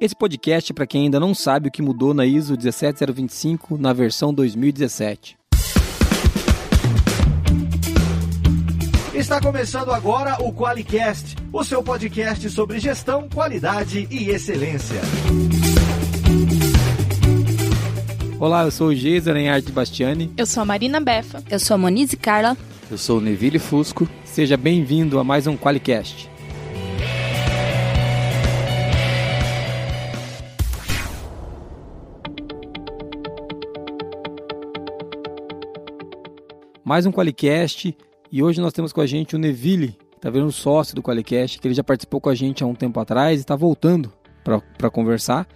Esse podcast é para quem ainda não sabe o que mudou na ISO 17025 na versão 2017. Está começando agora o QualiCast, o seu podcast sobre gestão, qualidade e excelência. Olá, eu sou o Geisa Lenharte Bastiani. Eu sou a Marina Befa. Eu sou a Monize Carla. Eu sou o Neville Fusco. Seja bem-vindo a mais um QualiCast. Mais um QualiCast e hoje nós temos com a gente o Neville, que tá vendo sócio do QualiCast, que ele já participou com a gente há um tempo atrás e está voltando para conversar.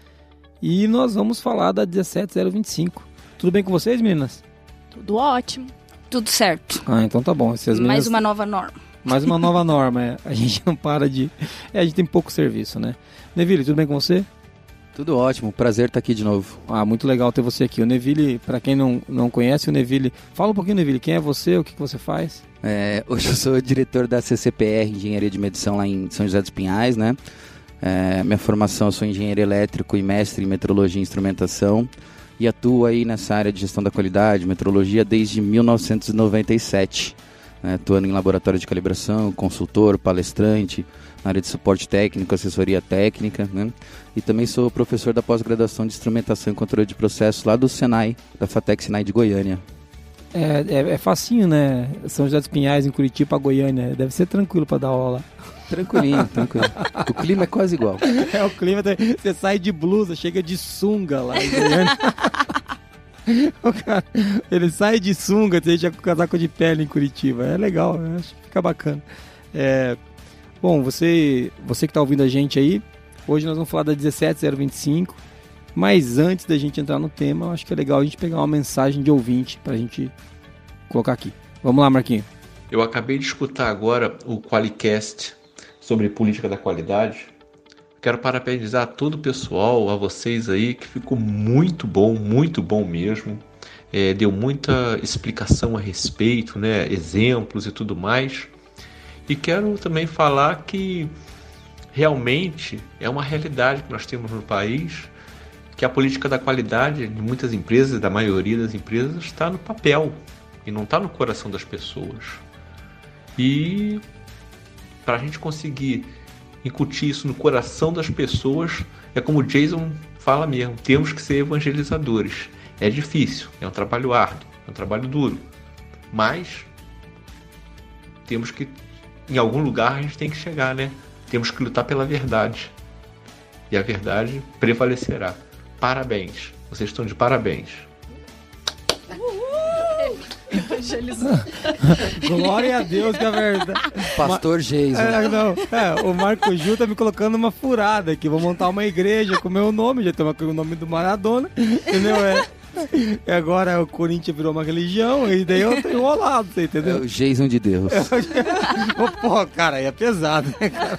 E nós vamos falar da 17025. Tudo bem com vocês, meninas? Tudo ótimo. Tudo certo. Ah, então tá bom. Meninas... Mais uma nova norma. Mais uma nova norma, é. A gente não para de. É, a gente tem pouco serviço, né? Neville, tudo bem com você? Tudo ótimo, prazer estar aqui de novo. Ah, muito legal ter você aqui. O Neville, para quem não, não conhece o Neville, fala um pouquinho, Neville, quem é você, o que, que você faz? É, hoje eu sou diretor da CCPR, Engenharia de Medição lá em São José dos Pinhais, né? É, minha formação, eu sou engenheiro elétrico e mestre em metrologia e instrumentação e atuo aí nessa área de gestão da qualidade, metrologia, desde 1997. Né? Atuando em laboratório de calibração, consultor, palestrante, na área de suporte técnico, assessoria técnica, né? E também sou professor da pós-graduação de instrumentação e controle de processos lá do Senai, da FATEC Senai de Goiânia. É, é, é facinho, né? São José dos Pinhais, em Curitiba, Goiânia. Deve ser tranquilo para dar aula. Tranquilinho, tranquilo. O clima é quase igual. É, o clima. Você sai de blusa, chega de sunga lá em Goiânia. o cara, ele sai de sunga, deixa com casaco de pele em Curitiba. É legal, acho que fica bacana. É, bom, você, você que está ouvindo a gente aí, hoje nós vamos falar da 17025. Mas antes da gente entrar no tema, eu acho que é legal a gente pegar uma mensagem de ouvinte para a gente colocar aqui. Vamos lá, Marquinhos. Eu acabei de escutar agora o Qualicast sobre política da qualidade. Quero parabenizar todo o pessoal, a vocês aí, que ficou muito bom, muito bom mesmo. É, deu muita explicação a respeito, né, exemplos e tudo mais. E quero também falar que realmente é uma realidade que nós temos no país, que a política da qualidade de muitas empresas, da maioria das empresas, está no papel e não está no coração das pessoas. E para a gente conseguir incutir isso no coração das pessoas, é como o Jason fala mesmo, temos que ser evangelizadores. É difícil, é um trabalho árduo, é um trabalho duro, mas temos que, em algum lugar, a gente tem que chegar, né? Temos que lutar pela verdade. E a verdade prevalecerá. Parabéns, vocês estão de parabéns. Glória a Deus que é verdade. Pastor Geison. É, não, é, o Marco Gil tá me colocando uma furada aqui. Vou montar uma igreja com o meu nome, já tem o nome do Maradona, entendeu? É. E agora o Corinthians virou uma religião, e daí eu tô enrolado, você entendeu? É o Jason de Deus. Pô, cara, aí é pesado, né, cara?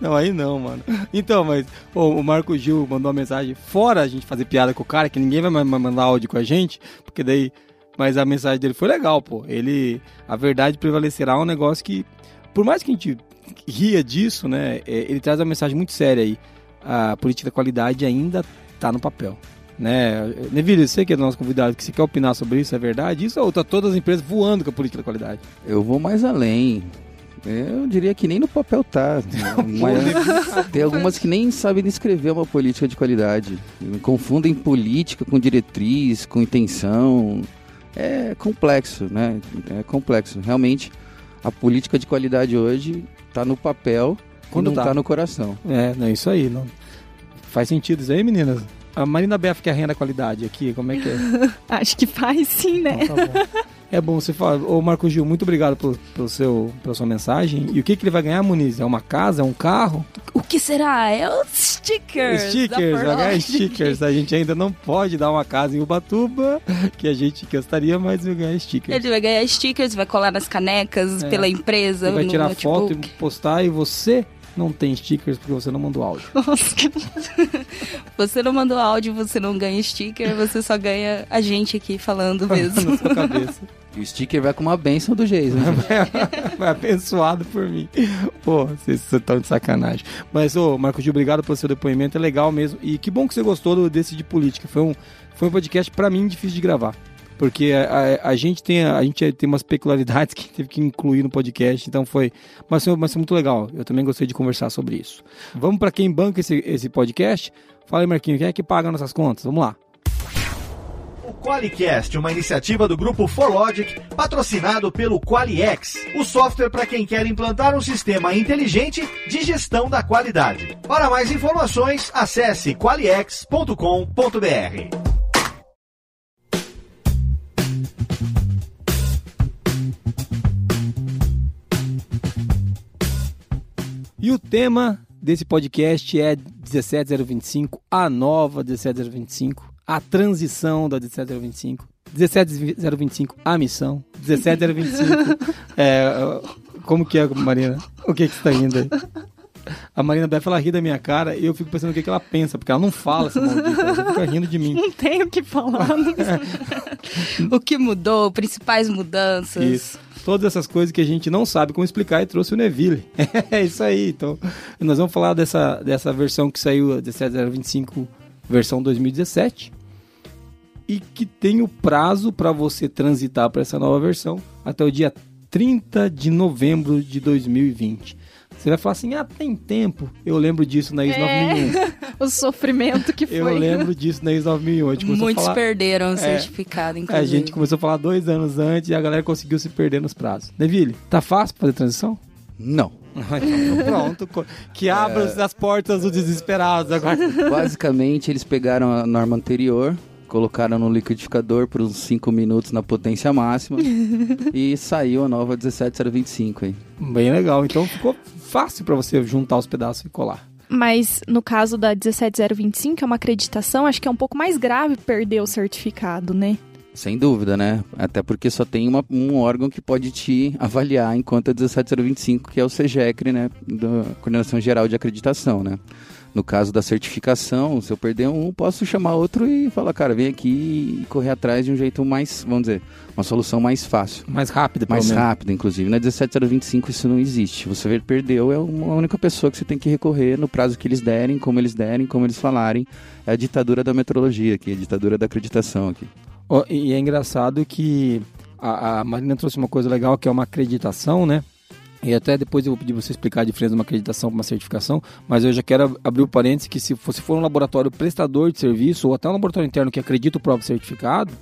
Não, aí não, mano. Então, mas pô, o Marco Gil mandou uma mensagem, fora a gente fazer piada com o cara, que ninguém vai mais mandar áudio com a gente, porque daí mas a mensagem dele foi legal, pô. Ele, a verdade prevalecerá é um negócio que, por mais que a gente ria disso, né, ele traz uma mensagem muito séria aí. A política da qualidade ainda tá no papel. Né? Neville, você que é nosso convidado, que você quer opinar sobre isso, é verdade? Isso ou tá todas as empresas voando com a política da qualidade? Eu vou mais além. Eu diria que nem no papel tá. Mas tem algumas que nem sabem descrever uma política de qualidade. Confundem política com diretriz, com intenção é complexo, né? É complexo. Realmente, a política de qualidade hoje está no papel quando não está tá no coração. É, é isso aí. Não... Faz sentido isso aí, meninas? A Marina Beff que é a rainha da qualidade aqui, como é que é? Acho que faz sim, né? Então, tá bom. É bom você falar. Ô Marco Gil, muito obrigado pelo, pelo seu, pela sua mensagem. E o que, que ele vai ganhar, Muniz? É uma casa? É um carro? O que será? É os stickers. Stickers, vai ganhar stickers. A gente ainda não pode dar uma casa em Ubatuba, que a gente gostaria, mas vai ganhar stickers. Ele vai ganhar stickers, vai colar nas canecas é. pela empresa. Ele vai tirar foto e postar e você não tem stickers porque você não mandou áudio. Nossa, que... você não mandou áudio, você não ganha sticker, você só ganha a gente aqui falando mesmo. Na sua cabeça. E o sticker vai com uma benção do Jason. Vai abençoado por mim. Pô, vocês estão de sacanagem. Mas, ô, Marco Gil, obrigado pelo seu depoimento. É legal mesmo. E que bom que você gostou do, desse de política. Foi um, foi um podcast, pra mim, difícil de gravar. Porque a, a, a gente tem, a, gente tem umas peculiaridades que teve que incluir no podcast, então foi. Mas foi, mas foi muito legal. Eu também gostei de conversar sobre isso. Vamos pra quem banca esse, esse podcast? Fala aí, Marquinhos, quem é que paga nossas contas? Vamos lá. O QualiCast, uma iniciativa do grupo ForLogic, patrocinado pelo QualiX, o software para quem quer implantar um sistema inteligente de gestão da qualidade. Para mais informações, acesse qualiex.com.br. E o tema desse podcast é 17025, a nova 17025, a transição da 17025. 17025, a missão. 17025, é, como que é, Marina? O que que você tá rindo aí? A Marina Beff, ela ri da minha cara e eu fico pensando o que, que ela pensa, porque ela não fala essa maldita, ela fica rindo de mim. Não tenho o que falar. Não... O que mudou, principais mudanças. Isso. Todas essas coisas que a gente não sabe como explicar e trouxe o Neville. É isso aí. Então, nós vamos falar dessa, dessa versão que saiu, a 17025, versão 2017. E que tem o prazo para você transitar para essa nova versão até o dia 30 de novembro de 2020. Você vai falar assim, ah, tem tempo. Eu lembro disso na IS É. 9001. o sofrimento que foi. Eu lembro disso na IS 9001. A gente começou a Muitos falar- perderam o É. certificado, A inclusive. gente começou a falar dois anos antes e a galera conseguiu se perder nos prazos. Neville, tá fácil fazer transição? Não. Então, pronto. Que abra as portas dos desesperados agora. Basicamente, eles pegaram a norma anterior, colocaram no liquidificador por uns 5 minutos na potência máxima e saiu a nova 17025 aí. Bem legal. Então ficou fácil pra você juntar os pedaços e colar. Mas no caso da 17025, é uma acreditação, acho que é um pouco mais grave perder o certificado, né? Sem dúvida, né? Até porque só tem uma- um órgão que pode te avaliar enquanto a 17025, que é o CEGECRE, né? Da Coordenação Geral de Acreditação, né? No caso da certificação, se eu perder um, posso chamar outro e falar, cara, vem aqui e correr atrás de um jeito mais, vamos dizer, uma solução mais fácil. Mais rápido, pelo Mais menos. rápido, inclusive. Na 17025 isso não existe. Você ver perdeu, é uma única pessoa que você tem que recorrer no prazo que eles derem, como eles derem, como eles falarem. É a ditadura da metrologia aqui, a ditadura da acreditação aqui. Ó, E é engraçado que a, a Marina trouxe uma coisa legal que é uma acreditação, né? E até depois eu vou pedir você explicar a diferença de uma acreditação para uma certificação, mas eu já quero ab- abrir o parênteses que se você for um laboratório prestador de serviço ou até um laboratório interno que acredita o próprio certificado,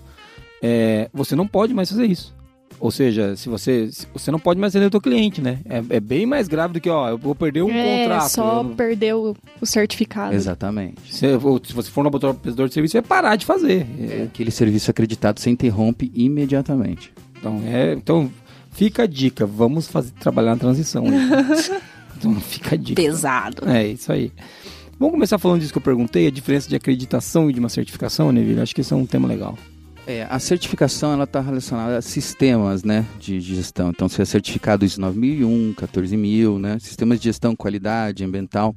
é, você não pode mais fazer isso. Ou seja, se você, se- você não pode mais atender o teu cliente, né? É, é bem mais grave do que, ó, eu vou perder um é, contrato. só não- perder o, o certificado. Exatamente. se, ou se você for um laboratório prestador de serviço, você vai parar de fazer. É, Aquele serviço acreditado se interrompe imediatamente. Então, é, então fica a dica, vamos fazer, trabalhar na transição. então fica a dica. Pesado. É, isso aí. Vamos começar falando disso que eu perguntei, a diferença de acreditação e de uma certificação, Neville? Acho que esse é um tema legal. É, a certificação ela está relacionada a sistemas, né, de de gestão. Então, se é certificado ISO 9001, 14000, né, sistemas de gestão, qualidade ambiental.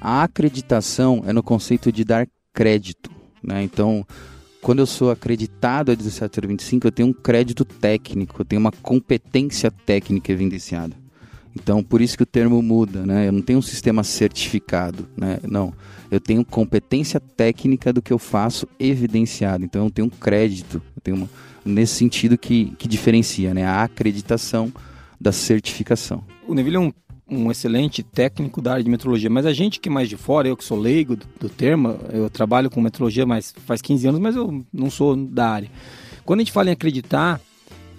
A acreditação é no conceito de dar crédito, né? Então, quando eu sou acreditado a 17025, eu tenho um crédito técnico, eu tenho uma competência técnica evidenciada. Então, por isso que o termo muda, né? Eu não tenho um sistema certificado, né? Não. Eu tenho competência técnica do que eu faço evidenciado. Então, eu tenho um crédito. Eu tenho uma, nesse sentido que, que diferencia, né? A acreditação da certificação. O Neville é um, um excelente técnico da área de metrologia, mas a gente que é mais de fora, eu que sou leigo do, do termo, eu trabalho com metrologia mas faz 15 anos, mas eu não sou da área. Quando a gente fala em acreditar,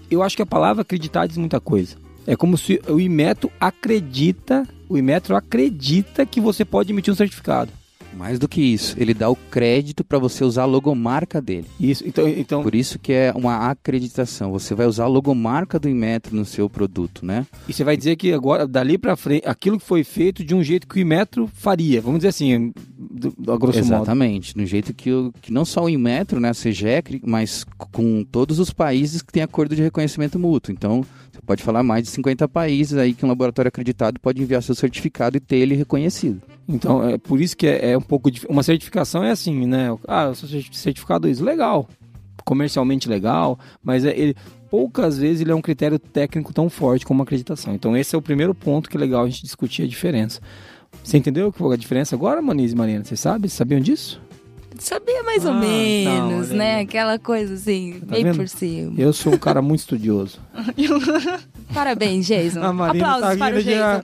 eu acho que a palavra acreditar diz muita coisa. É como se o Imetro acredita, o Imetro acredita que você pode emitir um certificado. Mais do que isso, ele dá o crédito para você usar a logomarca dele. Isso, então, então Por isso que é uma acreditação. Você vai usar a logomarca do Inmetro no seu produto, né? E você vai dizer que agora, dali pra frente, aquilo que foi feito de um jeito que o Imetro faria. Vamos dizer assim, do, do, a grosso modo. Exatamente. No jeito que, o- que não só o Inmetro, né, a CEGEC, mas com todos os países que têm acordo de reconhecimento mútuo. Então, pode falar mais de 50 países aí que um laboratório acreditado pode enviar seu certificado e ter ele reconhecido. Então, é por isso que é, é um pouco... dif- Uma certificação é assim, né? Ah, eu sou certi- certificado isso. Legal. Comercialmente legal. Mas é, ele, poucas vezes ele é um critério técnico tão forte como a acreditação. Então esse é o primeiro ponto que é legal a gente discutir a diferença. Você entendeu a diferença agora, Maniz e Marina? Vocês sabem? Vocês sabiam disso? Sabia mais Ah, ou menos, não, né? Aquela coisa assim, Tá bem vendo? por cima. Eu sou um cara muito estudioso. Parabéns, Jason. A Marina Aplausos tá para o de... Jason.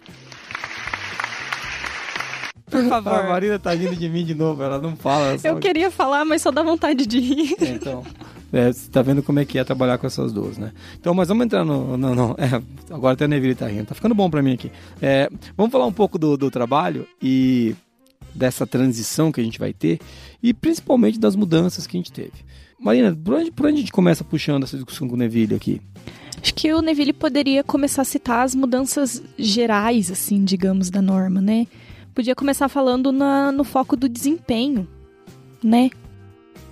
Por A favor. Marina tá rindo de mim de novo, ela não fala. só- Eu queria falar, mas só dá vontade de rir. É, então, é, você tá vendo como é que é trabalhar com essas duas, né? Então, mas vamos entrar no... Não, não, é, agora até a Neville tá rindo. Tá ficando bom pra mim aqui. É, vamos falar um pouco do, do trabalho e dessa transição que a gente vai ter e principalmente das mudanças que a gente teve. Marina, por onde, por onde a gente começa puxando essa discussão com o Neville aqui? Acho que o Neville poderia começar a citar as mudanças gerais, assim, digamos, da norma, né? Podia começar falando na- no foco do desempenho, né?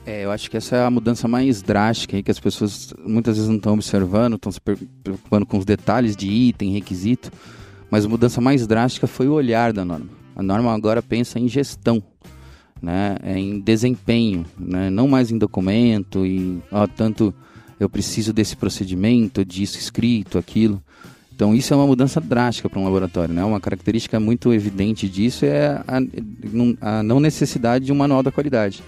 É, eu acho que essa é a mudança mais drástica aí que as pessoas muitas vezes não estão observando, estão se preocupando com os detalhes de item, requisito, mas a mudança mais drástica foi o olhar da norma. A norma agora pensa em gestão, né, é em desempenho, né, não mais em documento e ó, tanto eu preciso desse procedimento, disso escrito, aquilo. Então isso é uma mudança drástica para um laboratório, né? Uma característica muito evidente disso é a, a não necessidade de um manual da qualidade.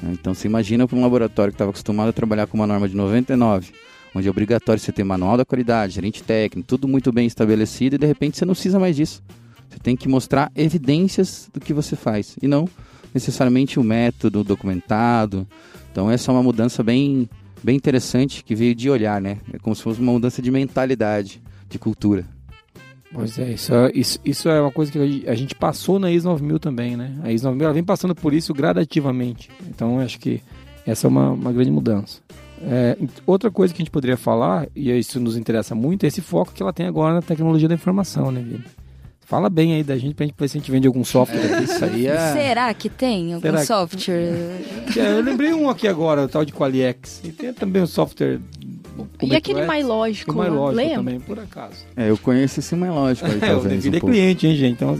né? Então você imagina para um laboratório que estava acostumado a trabalhar com uma norma de 99, onde é obrigatório você ter manual da qualidade, gerente técnico, tudo muito bem estabelecido e de repente você não precisa mais disso. Você tem que mostrar evidências do que você faz e não necessariamente o método documentado. Então essa é uma mudança bem, bem interessante que veio de olhar, né? É como se fosse uma mudança de mentalidade, de cultura. Pois é, isso é, isso, isso é uma coisa que a gente passou na IS 9000 também, né? A IS 9000 ela vem passando por isso gradativamente. Então acho que essa é uma, uma grande mudança. É, outra coisa que a gente poderia falar, e isso nos interessa muito, é esse foco que ela tem agora na tecnologia da informação, né, Vini? Fala bem aí da gente pra gente ver se a gente vende algum software aqui. Isso aí é. Será que tem algum Será que- software? É, eu lembrei um aqui agora, o tal de Qualiex. E tem também o software. como e é que aquele é? mais lógico, O mais lá, lógico lembra? também, por acaso. É, eu conheço esse mais lógico aí, É, talvez. Um é pouco. cliente, hein, gente? Então,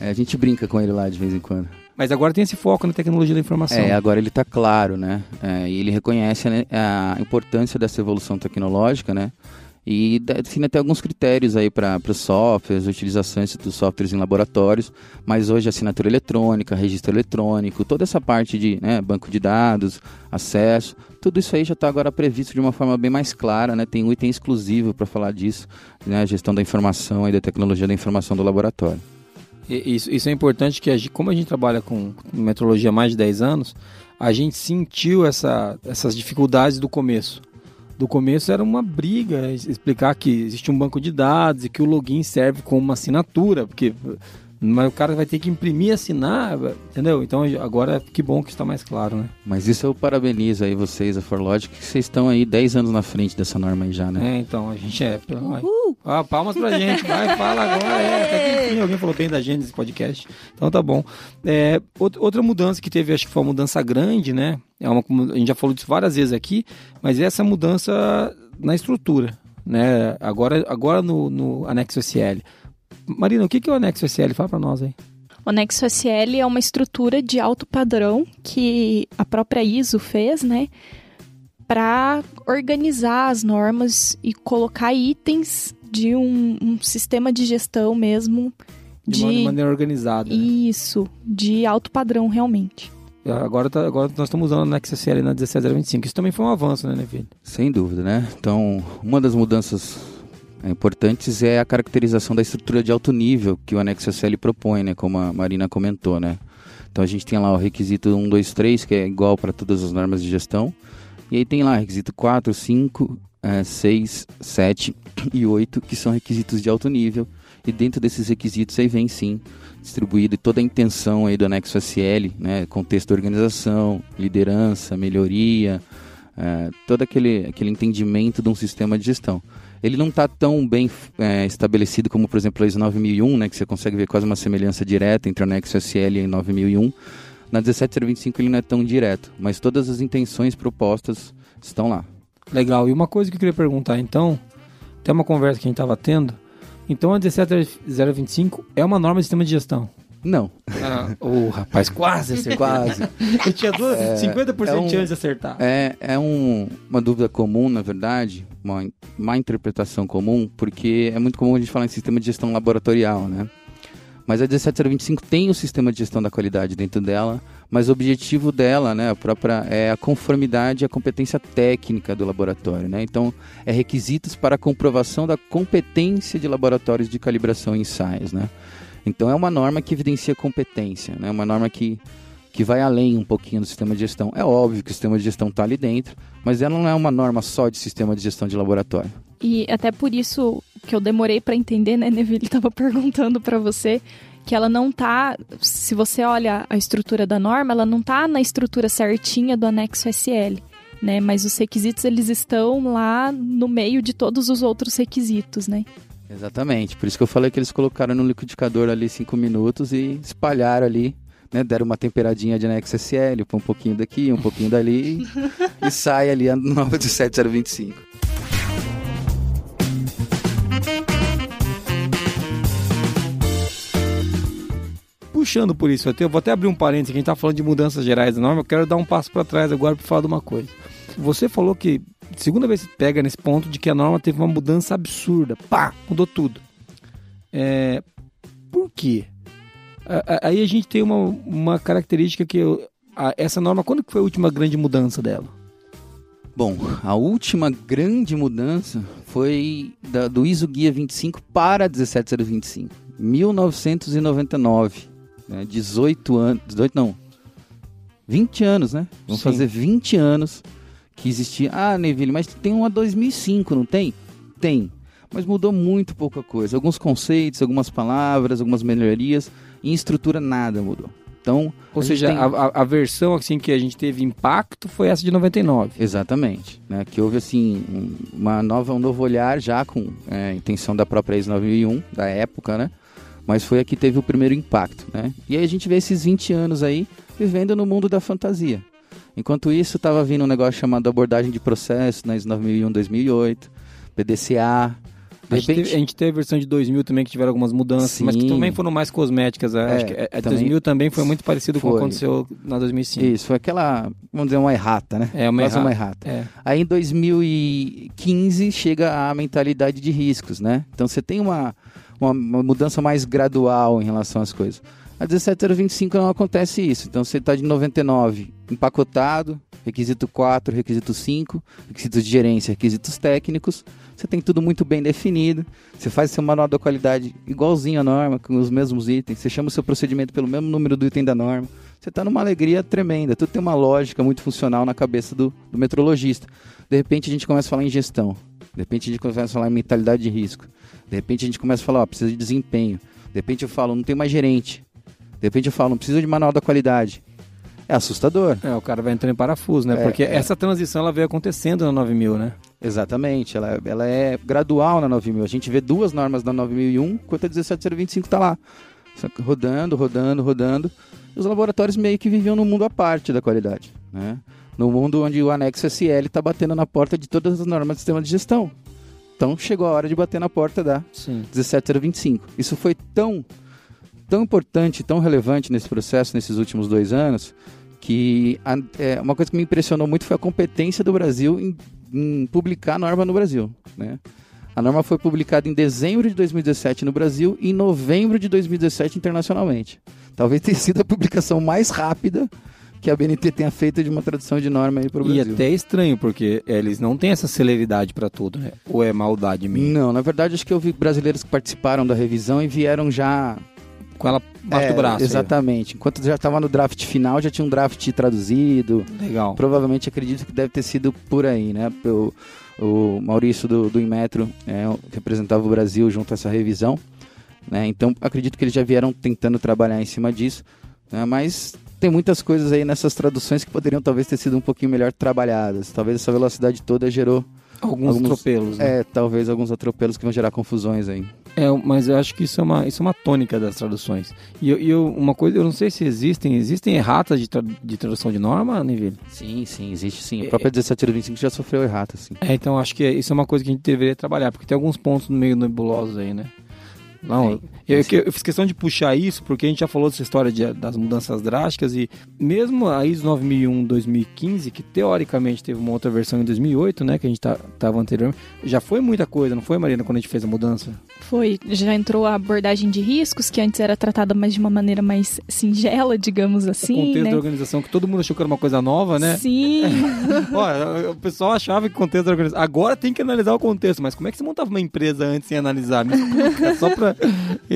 É, a gente brinca com ele lá de vez em quando. mas agora tem esse foco na tecnologia da informação. É, agora ele está claro, né? É, e ele reconhece né, a importância dessa evolução tecnológica, né? E define até alguns critérios aí para os softwares, utilizações dos softwares em laboratórios, mas hoje assinatura eletrônica, registro eletrônico, toda essa parte de né, banco de dados, acesso, tudo isso aí já está agora previsto de uma forma bem mais clara, né? Tem um item exclusivo para falar disso, né? Gestão da informação e da tecnologia da informação do laboratório. Isso, isso é importante que, como a gente trabalha com metrologia há mais de 10 anos, a gente sentiu essa, essas dificuldades do começo. Do começo era uma briga explicar que existe um banco de dados e que o login serve como uma assinatura, porque mas o cara vai ter que imprimir e assinar, entendeu? Então agora que bom que está mais claro, né? Mas isso eu parabenizo aí vocês, a Forlogic, que vocês estão aí 10 anos na frente dessa norma aí já, né? É, então a gente é. vai. Ah, palmas pra gente, vai, fala agora. É, até que enfim, alguém falou bem da gente nesse podcast. Então tá bom. É, out- outra mudança que teve, acho que foi uma mudança grande, né? É uma, a gente já falou disso várias vezes aqui, mas é essa mudança na estrutura, né? Agora, agora no, no anexo SL. Marina, o que que é o anexo SL? Fala pra nós aí. O Nexo SL é uma estrutura de alto padrão que a própria ISO fez, né? Para organizar as normas e colocar itens de um, um sistema de gestão mesmo. De, uma- de maneira organizada. né? Isso, de alto padrão realmente. Agora, tá- agora nós estamos usando o anexo SL na 17025. Isso também foi um avanço, né, Neville? Sem dúvida, né? Então, uma das mudanças é, importantes é a caracterização da estrutura de alto nível que o anexo SL propõe, né? Como a Marina comentou, né? Então a gente tem lá o requisito 1, 2, 3, que é igual para todas as normas de gestão. E aí tem lá requisito 4, 5, eh, 6, 7 e 8, que são requisitos de alto nível. E dentro desses requisitos aí vem sim distribuído toda a intenção aí do anexo SL, né? Contexto da organização, liderança, melhoria, eh, todo aquele, aquele entendimento de um sistema de gestão. Ele não está tão bem eh, estabelecido como, por exemplo, a ISO 9001, né, que você consegue ver quase uma semelhança direta entre o anexo SL e 9001. Na 17025 ele não é tão direto, mas todas as intenções propostas estão lá. Legal. E uma coisa que eu queria perguntar, então, tem uma conversa que a gente estava tendo. Então a 17025 é uma norma de sistema de gestão. Não. Ah, oh, rapaz, quase acertei. Quase. Eu tinha duas, 50% é um- de chance de acertar. É, é um- uma dúvida comum, na verdade, uma má interpretação comum, porque é muito comum a gente falar em sistema de gestão laboratorial, né? Mas a 17025 tem o sistema de gestão da qualidade dentro dela, mas o objetivo dela, né, a própria, é a conformidade e a competência técnica do laboratório, né? Então, é requisitos para a comprovação da competência de laboratórios de calibração e ensaios, né? Então, é uma norma que evidencia competência, né? Uma norma que que vai além um pouquinho do sistema de gestão. É óbvio que o sistema de gestão está ali dentro, mas ela não é uma norma só de sistema de gestão de laboratório. E até por isso que eu demorei pra entender, né, Neville tava perguntando pra você que ela não tá, se você olha a estrutura da norma, ela não tá na estrutura certinha do anexo SL, né? Mas os requisitos eles estão lá no meio de todos os outros requisitos, né? Exatamente, por isso que eu falei que eles colocaram no liquidificador ali 5 minutos e espalharam ali, né? Deram uma temperadinha de anexo SL, põe um pouquinho daqui, um pouquinho dali e sai ali a nova de 7025. Puxando por isso, até, eu vou até abrir um parênteses, que a gente tá falando de mudanças gerais da norma, eu quero dar um passo para trás agora para falar de uma coisa. Você falou que, segunda vez que pega nesse ponto de que a norma teve uma mudança absurda. Pá, mudou tudo. É, por quê? Aí a gente tem uma, uma característica que eu- a- essa norma, quando que foi a última grande mudança dela? Bom, a última grande mudança foi da- do ISO Guia 25 para 17025, 1999, né? 18 anos, 18 não, 20 anos, né? Vamos Sim. fazer 20 anos que existia. Ah, Neville, mas tem uma 2005, não tem? Tem, mas mudou muito pouca coisa. Alguns conceitos, algumas palavras, algumas melhorias, em estrutura nada mudou. Então, Ou a seja, tem- a, a- a versão assim que a gente teve impacto foi essa de 99. Exatamente, né? Que houve assim um- uma nova, um novo olhar já com é, intenção da própria ISO 9001 da época, né? Mas foi a que teve o primeiro impacto, né? E aí a gente vê esses 20 anos aí vivendo no mundo da fantasia. Enquanto isso, estava vindo um negócio chamado abordagem de processo na ISO 9001 2008, PDCA. A gente, teve, a gente teve a versão de 2000 também que tiveram algumas mudanças, mas que Sim. também foram mais cosméticas. Eu É, acho que a- a também 2000 também foi muito parecido com o que foi. aconteceu na 2005. Isso, foi aquela, vamos dizer, uma errata, né? É, uma Quase errata. uma errata. É. Aí em 2015 chega a mentalidade de riscos, né? Então você tem uma, uma, uma mudança mais gradual em relação às coisas. A 17025 não acontece isso. Então você está de 99 empacotado, requisito 4, requisito 5, requisitos de gerência, requisitos técnicos. Você tem tudo muito bem definido. Você faz seu manual da qualidade igualzinho à norma, com os mesmos itens. Você chama o seu procedimento pelo mesmo número do item da norma. Você está numa alegria tremenda. Tudo tem uma lógica muito funcional na cabeça do, do metrologista. De repente a gente começa a falar em gestão. De repente a gente começa a falar em mentalidade de risco. De repente a gente começa a falar, ó, precisa de desempenho. De repente eu falo, não tem mais gerente. De repente eu falo, não precisa de manual da qualidade. É assustador. É, o cara vai entrando em parafuso, né? É, Porque é. essa transição ela veio acontecendo na 9000, né? Exatamente, ela, ela é gradual na 9000. A gente vê duas normas da 9001, enquanto a 17025 está lá. Rodando, rodando, rodando. E os laboratórios meio que viviam num mundo à parte da qualidade. Né? No mundo onde o anexo SL está batendo na porta de todas as normas do sistema de gestão. Então chegou a hora de bater na porta da Sim. 17025. Isso foi tão, tão importante, tão relevante nesse processo, nesses últimos dois anos, que a- é, uma coisa que me impressionou muito foi a competência do Brasil em, em publicar a norma no Brasil. Né? A norma foi publicada em dezembro de 2017 no Brasil e em novembro de 2017 internacionalmente. Talvez tenha sido a publicação mais rápida que a BNT tenha feito de uma tradução de norma aí para o E Brasil. até é estranho, porque eles não têm essa celeridade pra tudo, né? Ou é maldade minha? Não, na verdade acho que eu vi brasileiros que participaram da revisão e vieram já Com ela baixo É, do braço. aí, Exatamente. Enquanto já estava no draft final, já tinha um draft traduzido. Legal. Provavelmente acredito que deve ter sido por aí, né? O, o Maurício do, do Inmetro é, representava o Brasil junto a essa revisão. Né? Então acredito que eles já vieram tentando trabalhar em cima disso. né? Mas tem muitas coisas aí nessas traduções que poderiam talvez ter sido um pouquinho melhor trabalhadas. Talvez essa velocidade toda gerou, Alguns, alguns- atropelos, né? é, talvez alguns atropelos que vão gerar confusões aí. É, mas eu acho que isso é uma, isso é uma tônica das traduções. E, eu, eu- uma coisa, eu não sei se existem, existem erratas de, tra- de tradução de norma, Neville? Sim, sim, existe sim. É- A própria 1725 já sofreu errata, sim. É, então acho que isso é uma coisa que a gente deveria trabalhar, porque tem alguns pontos no meio nebulosos aí, né? Não. Eu, que- eu fiz questão de puxar isso porque a gente já falou dessa história de- das mudanças drásticas e mesmo a ISO 9001-2015, que teoricamente teve uma outra versão em 2008, né, que a gente tá, tava anterior, já foi muita coisa, não foi, Marina, quando a gente fez a mudança? Foi, já entrou a abordagem de riscos, que antes era tratada mais de uma maneira mais singela, digamos o assim, contexto né? da organização, que todo mundo achou que era uma coisa nova, né? Sim, Olha, o pessoal achava que o contexto da organização. Agora tem que analisar o contexto, mas como é que você montava uma empresa antes sem analisar? Me explica, só pra.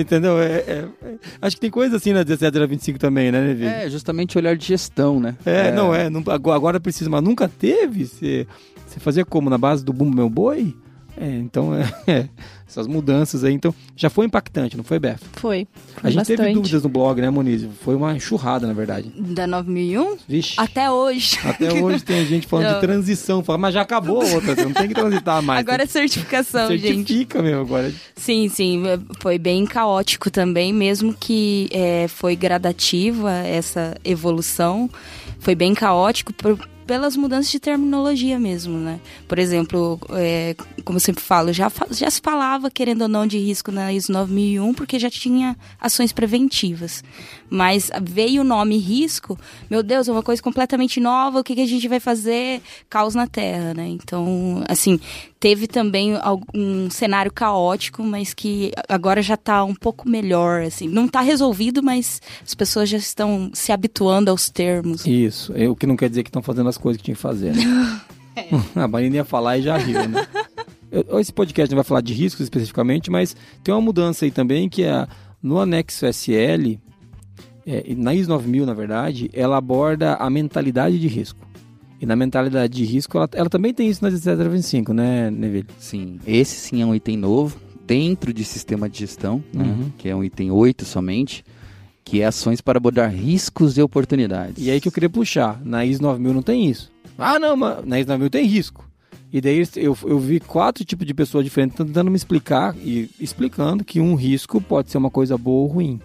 Entendeu? É, é- é- Acho que tem coisa assim na 1725 também, né, Levi? É, justamente o olhar de gestão, né? É, não é. não- agora, agora precisa, mas nunca teve. Você, você fazia como? Na base do bumbo meu boi? É, então, é, é, essas mudanças aí. Então, já foi impactante, não foi, Beth? foi. A gente bastante. teve dúvidas no blog, né, Moniz? Foi uma enxurrada, na verdade. Da 9001? Vixe. Até hoje. Até hoje tem gente falando Não. de transição, fala, mas já acabou a outra, você não tem que transitar mais. Agora é certificação, tem, gente. certifica mesmo agora. Sim, sim, foi bem caótico também, mesmo que é, foi gradativa essa evolução, foi bem caótico por- pelas mudanças de terminologia mesmo, né? Por exemplo, é, como eu sempre falo, já, já se falava, querendo ou não, de risco na ISO 9001, porque já tinha ações preventivas. Mas veio o nome risco, meu Deus, é uma coisa completamente nova, o que, que a gente vai fazer? Caos na Terra, né? Então, assim, teve também algum cenário caótico, mas que agora já tá um pouco melhor, assim. Não tá resolvido, mas as pessoas já estão se habituando aos termos. Isso, é, o que não quer dizer que estão fazendo as coisas que tinha que fazer, né? a Marina ia falar e já riu, né? Eu- Esse podcast não vai falar de riscos especificamente, mas tem uma mudança aí também que é no anexo SL, é, na ISO 9000, na verdade, ela aborda a mentalidade de risco. E na mentalidade de risco, ela, ela também tem isso na 1725, né, Neville? Sim, esse sim é um item novo, dentro de sistema de gestão, né, Uhum. que é um item 8 somente, que é ações para abordar riscos e oportunidades. E aí que eu queria puxar. Na ISO 9000 não tem isso. Ah, não, mas na ISO 9000 tem risco. E daí eu, eu vi quatro tipos de pessoas diferentes tentando me explicar e explicando que um risco pode ser uma coisa boa ou ruim.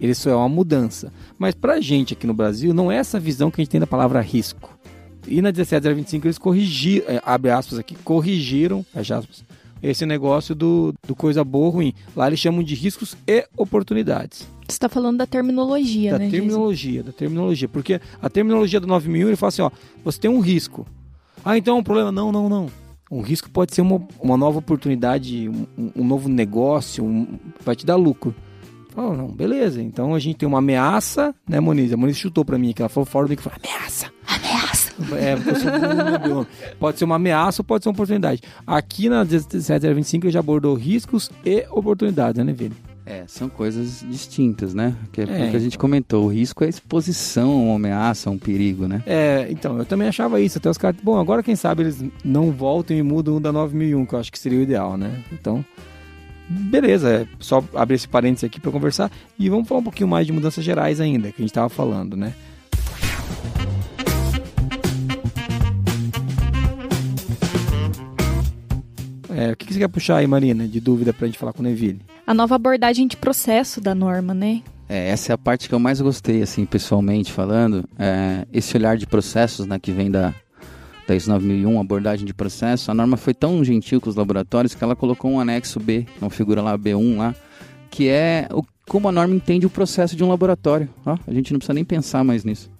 Ele só é uma mudança. Mas pra gente aqui no Brasil, não é essa visão que a gente tem da palavra risco. E na 17025 eles corrigiram, é, abre aspas aqui, corrigiram, fecha aspas, esse negócio do, do coisa boa ou ruim. Lá eles chamam de riscos e oportunidades. Você tá falando da terminologia, Da né? Jason? terminologia, da terminologia. Porque a terminologia do 9000, ele fala assim, ó, você tem um risco. Ah, então é um problema. Não, não, não. Um risco pode ser uma, uma nova oportunidade, um, um novo negócio, um- vai te dar lucro. Oh, não, beleza. Então a gente tem uma ameaça, né, Moniz? A Moniz chutou pra mim que ela falou fora do microfone, ameaça. Ameaça! É, eu? Pode ser uma ameaça ou pode ser uma oportunidade. Aqui na 1725 ele já abordou riscos e oportunidades, né, Neville? É, são coisas distintas, né? Que é, É, o que a gente comentou. O risco é a exposição a uma ameaça, a um perigo, né? É, então, eu também achava isso. Até os caras. Bom, agora quem sabe eles não voltem e mudam da 9001, que eu acho que seria o ideal, né? Então, beleza. É só abrir esse parênteses aqui para conversar. E vamos falar um pouquinho mais de mudanças gerais ainda, que a gente tava falando, né? É, o que, que você quer puxar aí, Marina, de dúvida pra gente falar com o Neville? A nova abordagem de processo da norma, né? É, essa é a parte que eu mais gostei, assim, pessoalmente falando. É, esse olhar de processos, né, que vem da, da ISO 9001, abordagem de processo. A norma foi tão gentil com os laboratórios que ela colocou um anexo B, uma figura lá, B1 lá, que é o, como a norma entende o processo de um laboratório. Ó, a gente não precisa nem pensar mais nisso.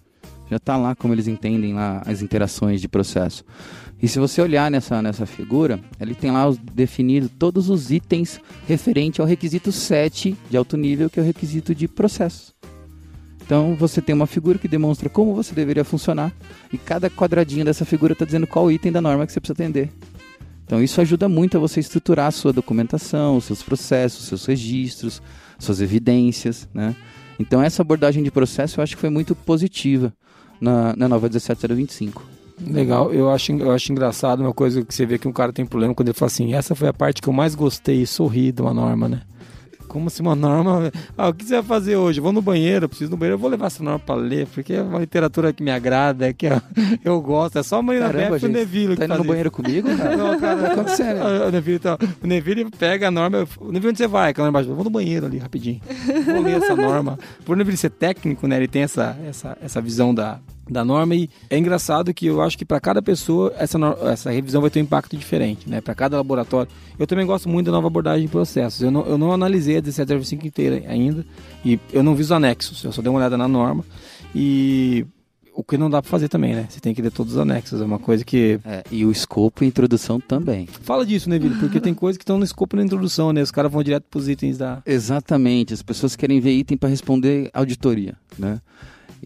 Já está lá como eles entendem lá as interações de processo. E se você olhar nessa, nessa figura, ele tem lá os, definido todos os itens referente ao requisito 7 de alto nível, que é o requisito de processo. Então você tem uma figura que demonstra como você deveria funcionar e cada quadradinho dessa figura está dizendo qual item da norma que você precisa atender. Então isso ajuda muito a você estruturar a sua documentação, os seus processos, os seus registros, suas evidências, né? Então essa abordagem de processo eu acho que foi muito positiva na, na nova 17025. Legal, eu acho, eu acho engraçado uma coisa que você vê que um cara tem problema quando ele fala assim, essa foi a parte que eu mais gostei e sorri de uma norma, né? Como se uma norma. Ah, o que você vai fazer hoje? Eu vou no banheiro, preciso no banheiro, eu vou levar essa norma pra ler, porque é uma literatura que me agrada, que eu, eu gosto. É só a Marina Beff e o Neville Tá indo no banheiro comigo, cara? Não, cara, Tá acontecendo. O Neville, então, o Neville pega a norma. O Neville, onde você vai? Aquela embaixo. Eu vou no banheiro ali, rapidinho. Vou ler essa norma. Por Neville ser técnico, né? Ele tem essa, essa, essa visão da, da norma e é engraçado que eu acho que para cada pessoa essa, essa revisão vai ter um impacto diferente, né? Para cada laboratório. Eu também gosto muito da nova abordagem de processos. Eu não, eu não analisei a 1705 inteira ainda e eu não vi os anexos. Eu só dei uma olhada na norma e o que não dá para fazer também, né? Você tem que ler todos os anexos, é uma coisa que... É, e o escopo e introdução também. Fala disso, né, Vili? Porque tem coisas que estão no escopo e na introdução, né? Os caras vão direto pros itens da... Exatamente, as pessoas querem ver item para responder auditoria, né?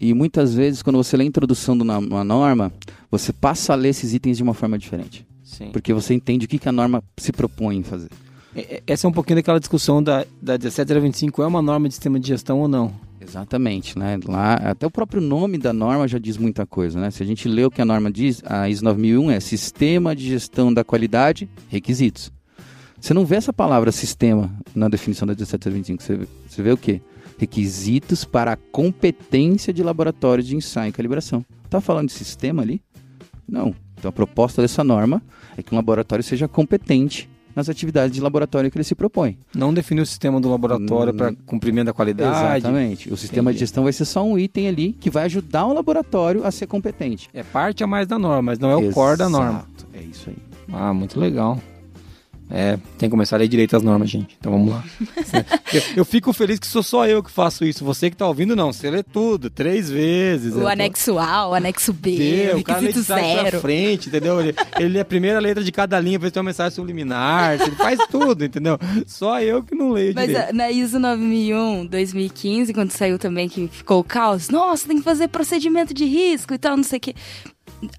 E muitas vezes, quando você lê a introdução de uma norma, você passa a ler esses itens de uma forma diferente. Sim. Porque você entende o que, que a norma se propõe em fazer. Essa é um pouquinho daquela discussão da, da 17025, é uma norma de sistema de gestão ou não? Exatamente, né? Lá, até o próprio nome da norma já diz muita coisa, né? Se a gente lê o que a norma diz, a ISO 9001 é Sistema de Gestão da Qualidade, Requisitos. Você não vê essa palavra sistema na definição da 1725, você, você vê o quê? Requisitos para a competência de laboratório de ensaio e calibração. Está falando de sistema ali? Não. Então a proposta dessa norma é que um laboratório seja competente nas atividades de laboratório que ele se propõe. Não definir o sistema do laboratório para cumprimento da qualidade. Exatamente. O sistema Entendi. de gestão vai ser só um item ali que vai ajudar o laboratório a ser competente. É parte a mais da norma, mas não é o Exato. core da norma. É isso aí. Ah, muito legal. É, tem que começar a ler direito as normas, gente. Então vamos lá. eu, eu, fico feliz que sou só eu que faço isso. Você que tá ouvindo, não. Você lê tudo, três vezes. O é, anexo A, o anexo B, o, o cara lê de trás pra frente, entendeu? Ele, ele lê a primeira letra de cada linha pra ter uma mensagem subliminar. Ele faz tudo, entendeu? Só eu que não leio Mas direito. na ISO 9001, 2015, quando saiu também que ficou o caos, nossa, tem que fazer procedimento de risco e tal, não sei o que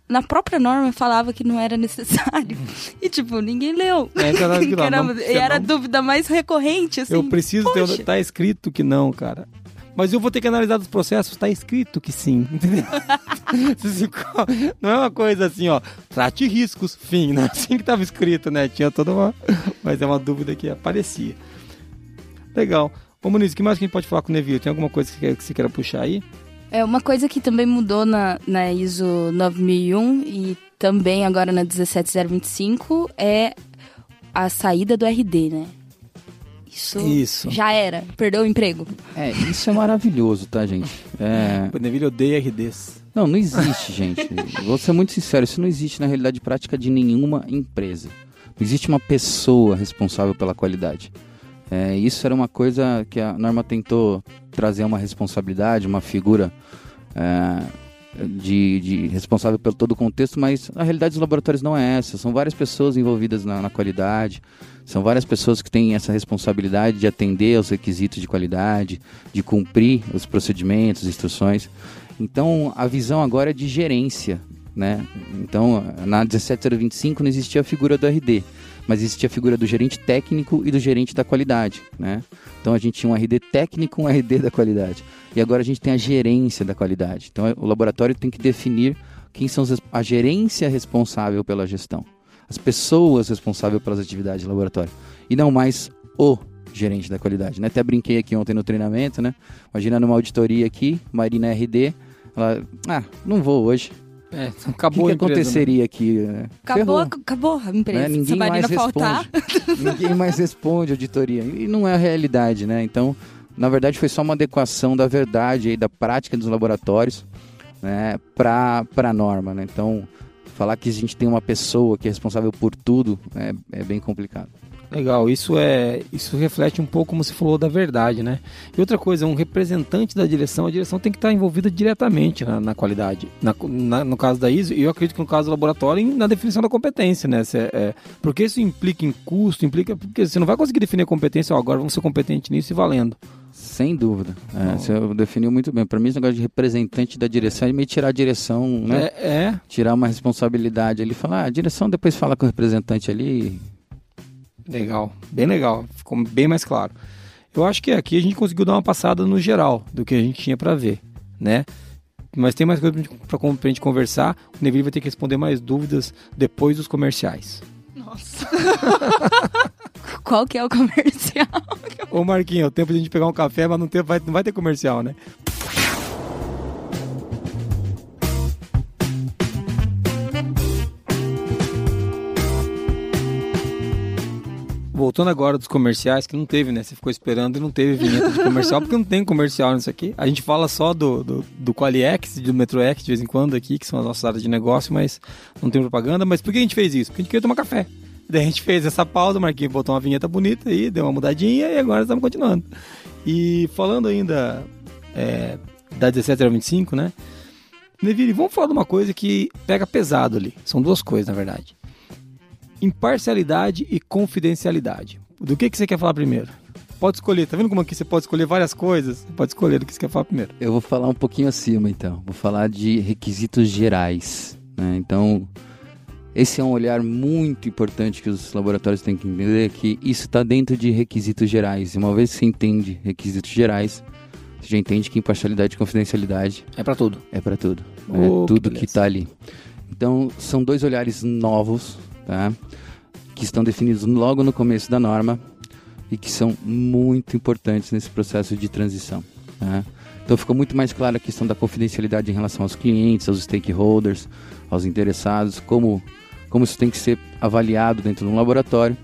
na própria norma falava que não era necessário. E, tipo, ninguém leu. É, não, Caramba, não, e era a dúvida mais recorrente, assim. Eu preciso poxa. ter. Tá escrito que não, cara. Mas eu vou ter que analisar os processos, tá escrito que sim, entendeu? não é uma coisa assim, ó, trate riscos, fim, não é assim que tava escrito, né? Tinha toda uma. Mas é uma dúvida que aparecia. Legal. Ô Muniz, o que mais que a gente pode falar com o Neville? Tem alguma coisa que você queira puxar aí? É uma coisa que também mudou na, na ISO 9001 e também agora na 17025 é a saída do RD, né? Isso, isso. já era, perdeu o emprego. É, isso é maravilhoso, tá, gente? É... O Neville odeia RDs. Não, não existe, gente. Vou ser muito sincero, isso não existe na realidade prática de nenhuma empresa. Não existe uma pessoa responsável pela qualidade. É, isso era uma coisa que a norma tentou trazer uma responsabilidade, uma figura é, de, de, responsável pelo todo o contexto, mas a realidade dos laboratórios não é essa. São várias pessoas envolvidas na, na qualidade, são várias pessoas que têm essa responsabilidade de atender aos requisitos de qualidade, de cumprir os procedimentos, instruções. Então, a visão agora é de gerência, né? Então, na 17025 não existia a figura do RD mas existia a figura do gerente técnico e do gerente da qualidade, né? Então a gente tinha um RD técnico e um RD da qualidade. E agora a gente tem a gerência da qualidade. Então o laboratório tem que definir quem são a gerência responsável pela gestão, as pessoas responsáveis pelas atividades do laboratório e não mais o gerente da qualidade, né? Até brinquei aqui ontem no treinamento, né? Imagina numa auditoria aqui, Marina RD, ela, ah, não vou hoje, é, acabou o que, que empresa, aconteceria né? aqui? Né? Acabou, acabou a empresa. Né? Ninguém mais faltar. responde. ninguém mais responde auditoria. E não é a realidade, né? Então, na verdade, foi só uma adequação da verdade e da prática dos laboratórios né, para a norma. Né? Então, falar que a gente tem uma pessoa que é responsável por tudo é, é bem complicado. Legal, isso é isso reflete um pouco como se falou da verdade, né? E outra coisa, um representante da direção, a direção tem que estar envolvida diretamente na, na qualidade. Na, na, no caso da ISO, e eu acredito que no caso do laboratório, na definição da competência, né? Cê, é, porque isso implica em custo, implica. Porque você não vai conseguir definir a competência, ó, agora vamos ser competentes nisso e valendo. Sem dúvida. É, você definiu muito bem. Para mim, esse negócio de representante da direção é meio tirar a direção, né? É. é. Tirar uma responsabilidade ali, falar, ah, a direção depois fala com o representante ali Legal, bem legal, ficou bem mais claro. Eu acho que aqui a gente conseguiu dar uma passada no geral do que a gente tinha para ver, né? Mas tem mais coisa para a gente conversar. O Neville vai ter que responder mais dúvidas depois dos comerciais. Nossa. Qual que é o comercial? Ô Marquinhos, é o tempo de a gente pegar um café, mas não, tem, vai, não vai ter comercial, né? Voltando agora dos comerciais, que não teve, né? Você ficou esperando e não teve vinheta de comercial, porque não tem comercial nisso aqui. A gente fala só do, do, do QualiX e do MetroX de vez em quando aqui, que são as nossas áreas de negócio, mas não tem propaganda. Mas por que a gente fez isso? Porque a gente queria tomar café. Daí a gente fez essa pausa, o Marquinhos botou uma vinheta bonita aí, deu uma mudadinha e agora estamos continuando. E falando ainda é, da 17 ao 25, né? Neville, vamos falar de uma coisa que pega pesado ali. São duas coisas, na verdade. Imparcialidade e confidencialidade. Do que, que você quer falar primeiro? Pode escolher. Tá vendo como aqui você pode escolher várias coisas? Você pode escolher do que você quer falar primeiro. Eu vou falar um pouquinho acima, então. Vou falar de requisitos gerais. Né? Então, esse é um olhar muito importante que os laboratórios têm que entender, que isso está dentro de requisitos gerais. E uma vez que você entende requisitos gerais, você já entende que imparcialidade e confidencialidade É para tudo. é para tudo. Oh, é tudo que está ali. Então, são dois olhares novos, tá? Que estão definidos logo no começo da norma e que são muito importantes nesse processo de transição. tá? Então, ficou muito mais clara a questão da confidencialidade em relação aos clientes, aos stakeholders, aos interessados, como, como isso tem que ser avaliado dentro de um laboratório.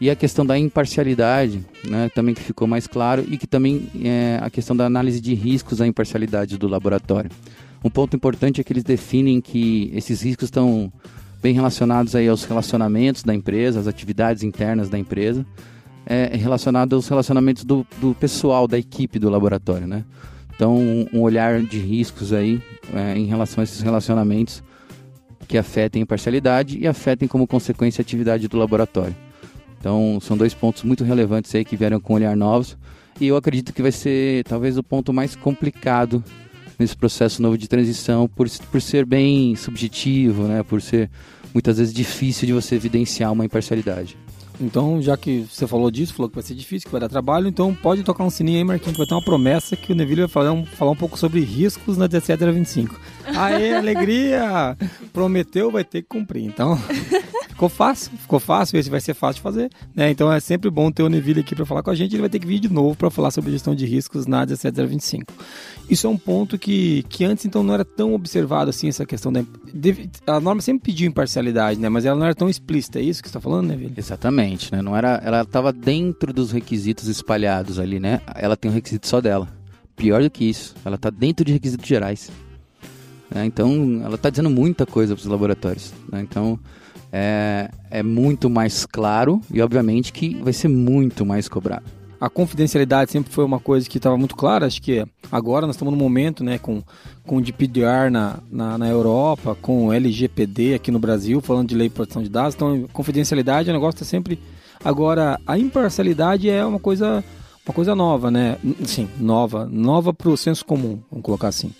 E a questão da imparcialidade, né, também que ficou mais claro, e que também é a questão da análise de riscos da imparcialidade do laboratório. Um ponto importante é que eles definem que esses riscos estão bem relacionados aí aos relacionamentos da empresa, às atividades internas da empresa, é, relacionado aos relacionamentos do, do pessoal, da equipe do laboratório, né? Então, um, um olhar de riscos aí é, em relação a esses relacionamentos que afetem a imparcialidade e afetem como consequência a atividade do laboratório. Então, são dois pontos muito relevantes aí que vieram com olhar novos. E eu acredito que vai ser talvez o ponto mais complicado nesse processo novo de transição, por, por ser bem subjetivo, né? por ser muitas vezes difícil de você evidenciar uma imparcialidade. Então, já que você falou disso, falou que vai ser difícil, que vai dar trabalho, então pode tocar um sininho aí, Marquinhos, que vai ter uma promessa que o Neville vai falar um, falar um pouco sobre riscos na 17 a 25. Aê, alegria! Prometeu, vai ter que cumprir. Então, ficou fácil, ficou fácil, esse vai ser fácil de fazer, né? Então é sempre bom ter o Neville aqui para falar com a gente, ele vai ter que vir de novo para falar sobre gestão de riscos na 17 a 25. Isso é um ponto que, que antes então não era tão observado assim, essa questão da... A norma sempre pediu imparcialidade, né? Mas ela não era tão explícita, é isso que você está falando, Neville? Exatamente, né? Não era, ela estava dentro dos requisitos espalhados ali, né? Ela tem um requisito só dela. Pior do que isso, ela está dentro de requisitos gerais. né? Então, ela está dizendo muita coisa para os laboratórios. né? Então, é, é muito mais claro e, obviamente, que vai ser muito mais cobrado. A confidencialidade sempre foi uma coisa que estava muito clara. Acho que agora nós estamos num momento, né, com, com o GDPR na, na, na Europa, com o LGPD aqui no Brasil, falando de lei de proteção de dados. Então, confidencialidade é um negócio que tá sempre. Agora, a imparcialidade é uma coisa, uma coisa nova, né? Sim, nova. Nova para o senso comum, vamos colocar assim.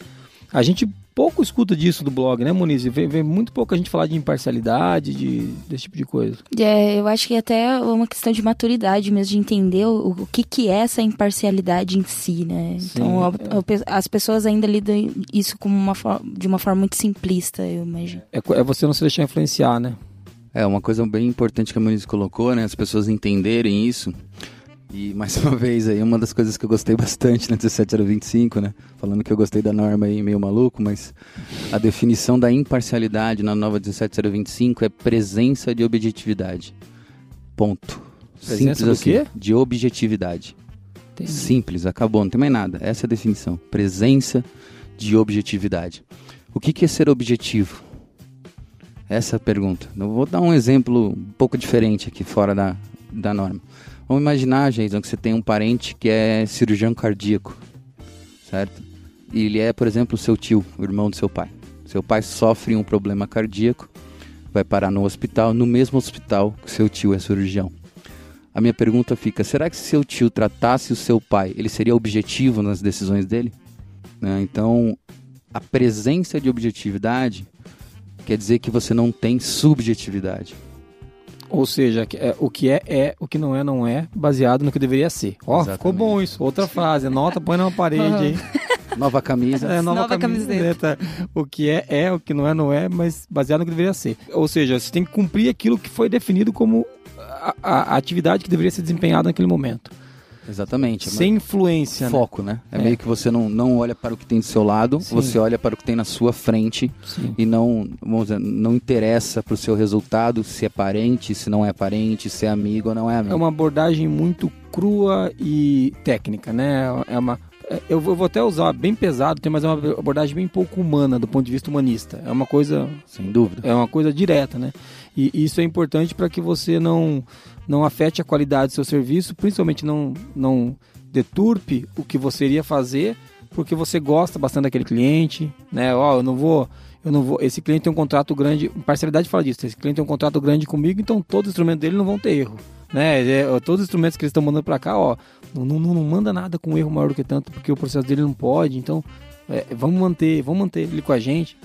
A gente pouco escuta disso do blog, né, Muniz? Vê, vê muito pouco a gente falar de imparcialidade, de, desse tipo de coisa. É, eu acho que até é uma questão de maturidade mesmo, de entender o, o que, que é essa imparcialidade em si, né? Sim, então, a- é. as pessoas ainda lidam isso como uma de uma forma muito simplista, eu imagino. É, é você não se deixar influenciar, né? É, uma coisa bem importante que a Muniz colocou, né? As pessoas entenderem isso. E mais uma vez aí, uma das coisas que eu gostei bastante na 1725, né? Falando que eu gostei da norma aí meio maluco, mas a definição da imparcialidade na nova 17025 é presença de objetividade. Ponto. Presença do assim, quê? De objetividade. Entendi. Simples, acabou, não tem mais nada. Essa é a definição. Presença de objetividade. O que que é ser objetivo? Essa é a pergunta. Eu vou dar um exemplo um pouco diferente aqui, fora da, da norma. Vamos imaginar, Jason, que você tem um parente que é cirurgião cardíaco, certo? E ele é, por exemplo, seu tio, o irmão do seu pai. Seu pai sofre um problema cardíaco, vai parar no hospital, no mesmo hospital que seu tio é cirurgião. A minha pergunta fica: será que se seu tio tratasse o seu pai, ele seria objetivo nas decisões dele? Né? Então, a presença de objetividade quer dizer que você não tem subjetividade. Ou seja, que é- o que é, é, o que não é, não é, baseado no que deveria ser. Ó, ficou Exatamente. bom isso. Outra frase, anota, põe na parede aí. Nova camisa. É, nova, Nova camiseta. O que é, é, o que não é, não é, mas baseado no que deveria ser. Ou seja, você tem que cumprir aquilo que foi definido como a, a- a atividade que deveria ser desempenhada naquele momento. Exatamente. sem influência, né? foco, né? É, É. meio que você não, não olha para o que tem do seu lado, Sim. você olha para o que tem na sua frente Sim. e não, vamos dizer, não interessa pro seu resultado se é parente, se não é parente, se é amigo ou não é amigo. É uma abordagem muito crua e técnica, né? É uma é, eu vou até usar bem pesado, tem mas é uma abordagem bem pouco humana do ponto de vista humanista. É uma coisa Sem dúvida. é uma coisa direta, né? E isso é importante para que você não não afete a qualidade do seu serviço, principalmente não não deturpe o que você iria fazer, porque você gosta bastante daquele cliente, né? Ó, eu não vou eu não vou, esse cliente tem um contrato grande, parcialidade fala disso, esse cliente tem um contrato grande comigo, então todos os instrumentos dele não vão ter erro, né? É, todos os instrumentos que eles estão mandando para cá, ó, não, não, não manda nada com erro maior do que tanto, porque o processo dele não pode, então é, vamos manter, vamos manter ele com a gente.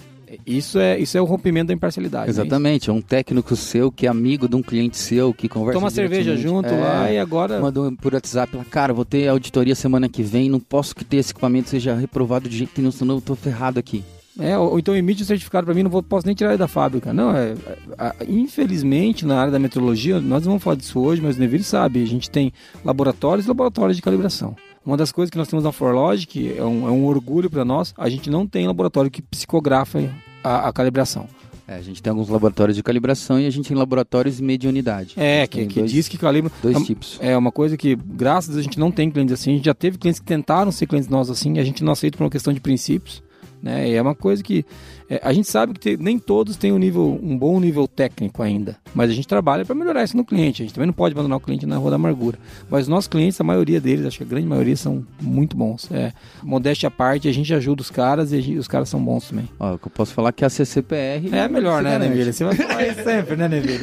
Isso é, isso é o rompimento da imparcialidade. né? Exatamente, é um técnico seu que é amigo de um cliente seu que conversa Toma cerveja junto É, lá e agora. Mandou por WhatsApp, fala, cara, vou ter auditoria semana que vem, não posso que ter esse equipamento seja reprovado de jeito nenhum, senão eu tô ferrado aqui. É, ou, ou então emite o certificado para mim, não vou, posso nem tirar ele da fábrica. Não, é, é, a- infelizmente, na área da metrologia, nós não vamos falar disso hoje, mas o Neville sabe, a gente tem laboratórios e laboratórios de calibração. Uma das coisas que nós temos na ForLogic, é um, é um orgulho para nós, a gente não tem laboratório que psicografa a, a calibração. É, a gente tem alguns laboratórios de calibração e a gente tem laboratórios de mediunidade. É, que, que dois, diz que calibra. dois é, tipos. É uma coisa que, graças a Deus, a gente não tem clientes assim. A gente já teve clientes que tentaram ser clientes nossos assim, a gente não aceita por uma questão de princípios. Né? E é uma coisa que. É, a gente sabe que tem- nem todos têm um, nível, um bom nível técnico ainda. Mas a gente trabalha para melhorar isso no cliente. A gente também não pode abandonar o cliente na rua da amargura. Mas os nossos clientes, a maioria deles, acho que a grande maioria, são muito bons. É, modéstia à parte, a gente ajuda os caras e gente- os caras são bons também. Ó, eu posso falar que a CCPR... É melhor, se né. Neville? Você vai falar isso sempre, né, Neville?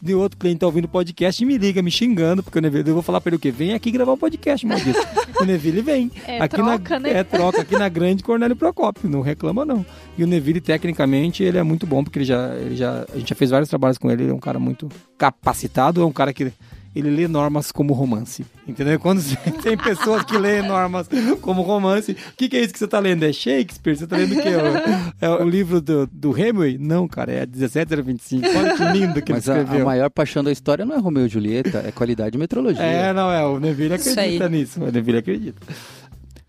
De outro cliente tá ouvindo o podcast e me liga, me xingando, porque o Neville, eu vou falar pra ele o quê? Vem aqui gravar o podcast, maldito. o Neville vem. É aqui troca, na, né? É troca, aqui na Grande Cornélio Procópio, não reclama não. E o Neville, tecnicamente, ele é muito bom, porque ele já, ele já, a gente já fez vários trabalhos com ele, ele é um cara muito capacitado, é um cara que ele lê normas como romance, entendeu? Quando tem pessoas que leem normas como romance, o que, que é isso que você tá lendo? É Shakespeare? Você tá lendo o quê? O- É o livro do, do Hemingway? Não, cara, é 17025. Olha que lindo que Mas ele a, escreveu. a maior paixão da história não é Romeu e Julieta, é qualidade e metrologia. É, não, é, o Neville acredita nisso, o Neville acredita.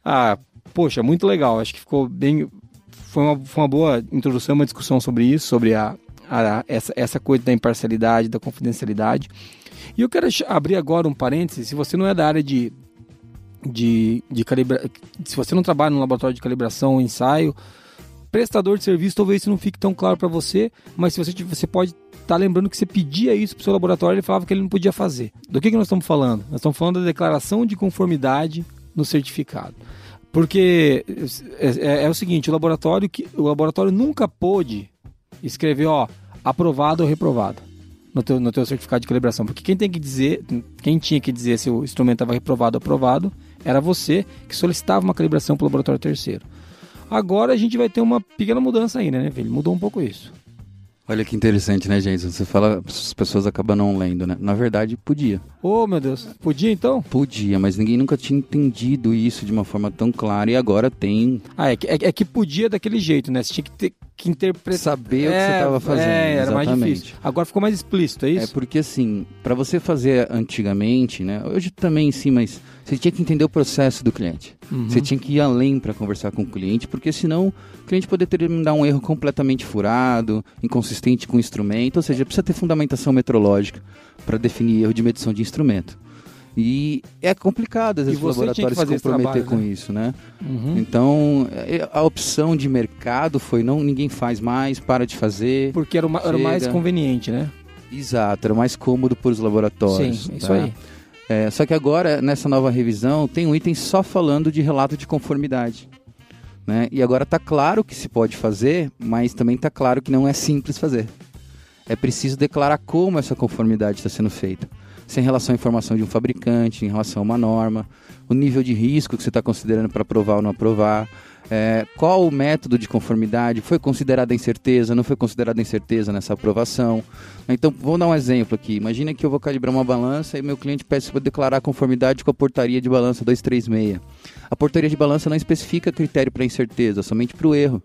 Ah, poxa, muito legal, acho que ficou bem... Foi uma, foi uma boa introdução, uma discussão sobre isso, sobre a, a- essa, essa coisa da imparcialidade, da confidencialidade. E eu quero abrir agora um parêntese, se você não é da área de, de, de calibra... Se você não trabalha no laboratório de calibração ou ensaio, prestador de serviço, talvez isso não fique tão claro para você, mas se você, você pode estar lembrando que você pedia isso para o seu laboratório ele falava que ele não podia fazer. Do que, que nós estamos falando? Nós estamos falando da declaração de conformidade no certificado. Porque é, é- é o seguinte, o laboratório, que, o laboratório nunca pôde escrever, ó, aprovado ou reprovado no teu, no teu certificado de calibração. Porque quem tem que dizer, quem tinha que dizer se o instrumento estava reprovado ou aprovado, era você que solicitava uma calibração para o laboratório terceiro. Agora a gente vai ter uma pequena mudança aí, né, velho? Mudou um pouco isso. Olha que interessante, né, gente? Você fala, as pessoas acabam não lendo, né? Na verdade, podia. Ô, meu Deus, podia então? Podia, mas ninguém nunca tinha entendido isso de uma forma tão clara e agora tem. Ah, é que, é, é que podia daquele jeito, né? Você tinha que ter que interpretar. Saber o que você estava fazendo. É, era mais exatamente. difícil. Agora ficou mais explícito, é É isso? porque assim, para você fazer antigamente, né? Hoje também sim, mas você tinha que entender o processo do cliente. Uhum. Você tinha que ir além para conversar com o cliente, porque senão o cliente poderia me dar um erro completamente furado, inconsistente com o instrumento, ou seja, precisa ter fundamentação metrológica para definir erro de medição de instrumento. E é complicado às vezes os laboratórios se comprometer trabalho, com né? isso, né? Uhum. Então, é, a opção de mercado foi não ninguém faz mais, para de fazer. Porque era o, era o mais conveniente, né? Exato, era mais cômodo para os laboratórios. Sim, isso tá? aí. É, só que agora, nessa nova revisão, tem um item só falando de relato de conformidade. Né? E agora está claro que se pode fazer, mas também está claro que não é simples fazer. É preciso declarar como essa conformidade está sendo feita. Se é em relação à informação de um fabricante, em relação a uma norma, o nível de risco que você está considerando para aprovar ou não aprovar, é, qual o método de conformidade, foi considerada incerteza, não foi considerada incerteza nessa aprovação. Então, vou dar um exemplo aqui. Imagina que eu vou calibrar uma balança e meu cliente pede para declarar conformidade com a portaria de balança 236. A portaria de balança não especifica critério para incerteza, somente para o erro.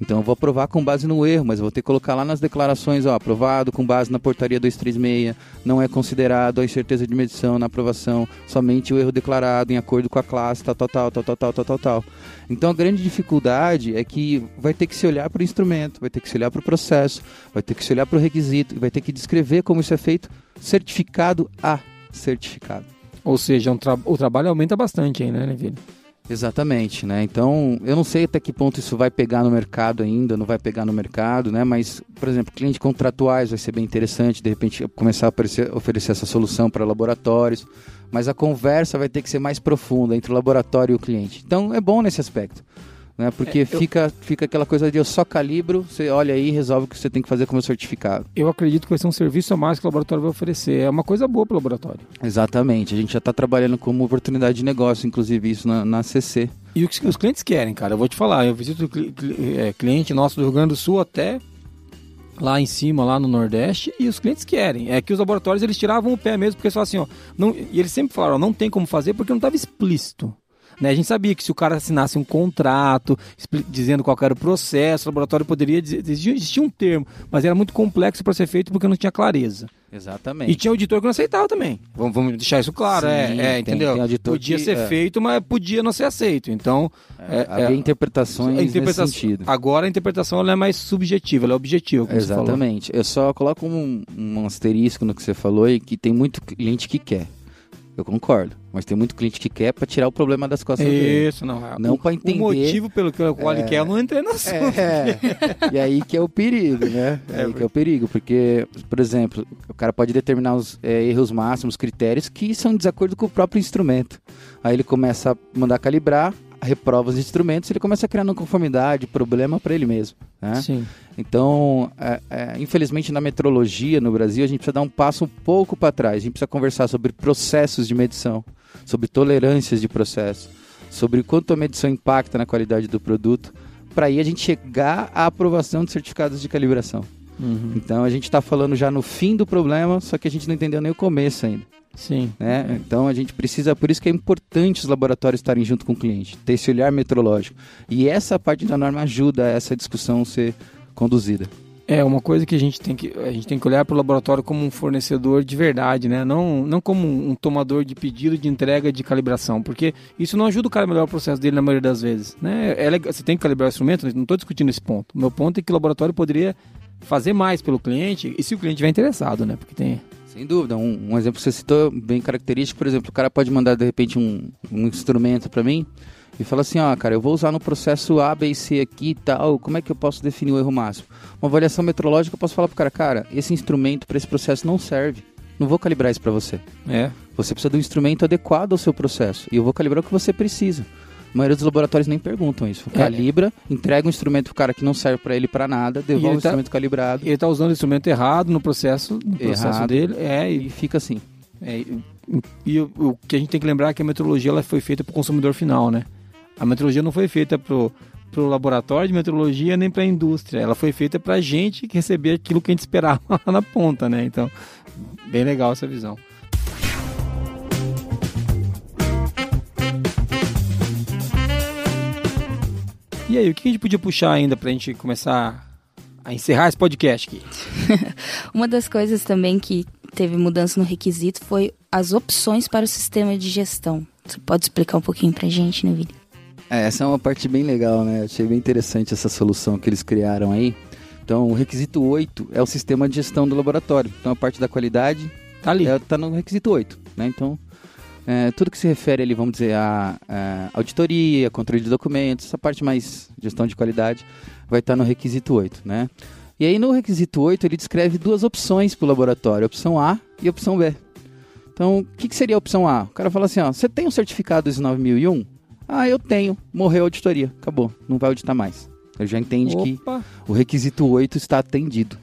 Então eu vou aprovar com base no erro, mas vou ter que colocar lá nas declarações, ó, aprovado com base na portaria 236, não é considerado a incerteza de medição na aprovação, somente o erro declarado em acordo com a classe, tal, tal, tal, tal, tal, tal, tal, tal, tal. Então a grande dificuldade é que vai ter que se olhar para o instrumento, vai ter que se olhar para o processo, vai ter que se olhar para o requisito vai ter que descrever como isso é feito certificado a certificado. Ou seja, um tra o trabalho aumenta bastante aí, né, Neville? Exatamente, né? Então, eu não sei até que ponto isso vai pegar no mercado ainda, não vai pegar no mercado, né? Mas, por exemplo, clientes contratuais vai ser bem interessante, de repente começar a oferecer, oferecer essa solução para laboratórios, mas a conversa vai ter que ser mais profunda entre o laboratório e o cliente. Então, é bom nesse aspecto né? Porque é, eu... fica, fica aquela coisa de eu só calibro, você olha aí e resolve o que você tem que fazer com o meu certificado. Eu acredito que vai ser um serviço a mais que o laboratório vai oferecer. É uma coisa boa para o laboratório. Exatamente. A gente já está trabalhando como oportunidade de negócio, inclusive isso na, na CC. E o que os clientes querem, cara, eu vou te falar, eu visito é, cliente nosso do Rio Grande do Sul até lá em cima, lá no Nordeste, e os clientes querem. É que os laboratórios eles tiravam o pé mesmo, porque só assim, ó, não, e eles sempre falaram, ó, não tem como fazer porque não estava explícito. Né? A gente sabia que se o cara assinasse um contrato dizendo qual era o processo, o laboratório poderia dizer. Existia um termo, mas era muito complexo para ser feito porque não tinha clareza. Exatamente. E tinha auditor que não aceitava também. Vamos, vamos deixar isso claro, Sim, é, é, entendeu? Tem podia que, ser é. feito, mas podia não ser aceito. Então, é, é havia é, interpretações interpretação, nesse sentido. Agora a interpretação ela é mais subjetiva, ela é objetiva. Exatamente. Eu só coloco um, um asterisco no que você falou e que tem muito cliente que quer. Eu concordo. Mas tem muito cliente que quer para tirar o problema das costas Isso, dele. Isso, não. Não para entender. O motivo pelo que o é, quer, eu não entrei no assunto. É, e aí que é o perigo, né? É, aí que é o perigo, porque, por exemplo, o cara pode determinar os é, erros máximos, critérios que são de desacordo com o próprio instrumento. Aí ele começa a mandar calibrar, reprova os instrumentos, ele começa a criar não conformidade, problema para ele mesmo. Né? Então, é, é, infelizmente, na metrologia no Brasil, a gente precisa dar um passo um pouco para trás. A gente precisa conversar sobre processos de medição, sobre tolerâncias de processo, sobre quanto a medição impacta na qualidade do produto, para aí a gente chegar à aprovação de certificados de calibração. Uhum. Então, a gente está falando já no fim do problema, só que a gente não entendeu nem o começo ainda. Sim. Né? Então a gente precisa, por isso que é importante os laboratórios estarem junto com o cliente, ter esse olhar metrológico. E essa parte da norma ajuda a essa discussão ser conduzida. É uma coisa que a gente tem que a gente tem que olhar para o laboratório como um fornecedor de verdade, né? Não, não como um tomador de pedido de entrega de calibração, porque isso não ajuda o cara a melhorar o processo dele na maioria das vezes, né? É legal, você tem que calibrar o instrumento, não estou discutindo esse ponto. O meu ponto é que o laboratório poderia fazer mais pelo cliente e se o cliente estiver interessado, né? Porque tem sem dúvida. Um, um, exemplo que você citou bem característico, por exemplo, o cara pode mandar de repente um, um instrumento para mim e fala assim, ó, cara, eu vou usar no processo A, B e C aqui e tal, como é que eu posso definir o erro máximo? Uma avaliação metrológica, eu posso falar pro cara, cara, esse instrumento para esse processo não serve. Não vou calibrar isso para você. É. Você precisa de um instrumento adequado ao seu processo. E eu vou calibrar o que você precisa. A maioria dos laboratórios nem perguntam isso. É. Calibra, entrega um instrumento pro cara que não serve para ele para nada, devolve o tá, instrumento calibrado. Ele tá usando o instrumento errado no processo, no processo errado, dele. É, e, e fica assim. É, e, e o, o, que a gente tem que lembrar é que a metrologia ela foi feita para o consumidor final, né? A metrologia não foi feita para o laboratório de metrologia nem para a indústria. Ela foi feita para a gente receber aquilo que a gente esperava na ponta, né? Então, bem legal essa visão. E aí, o que a gente podia puxar ainda para a gente começar a encerrar esse podcast aqui? Uma das coisas também que teve mudança no requisito foi as opções para o sistema de gestão. Você pode explicar um pouquinho para a gente, né, Vili? É, essa é uma parte bem legal, né? Achei bem interessante essa solução que eles criaram aí. Então, o requisito 8 é o sistema de gestão do laboratório. Então, a parte da qualidade tá ali. É, tá no requisito 8, né? Então, é, tudo que se refere ali, vamos dizer, a, a, auditoria, controle de documentos, essa parte mais gestão de qualidade, vai estar no requisito 8, né? E aí, no requisito 8, ele descreve duas opções para o laboratório, opção A e opção B. Então, o que, que, seria a opção A? O cara fala assim, ó, você tem um certificado ISO 9001? Ah, eu tenho. Morreu a auditoria. Acabou. Não vai auditar mais. Ele já entende Opa. que o requisito 8 está atendido.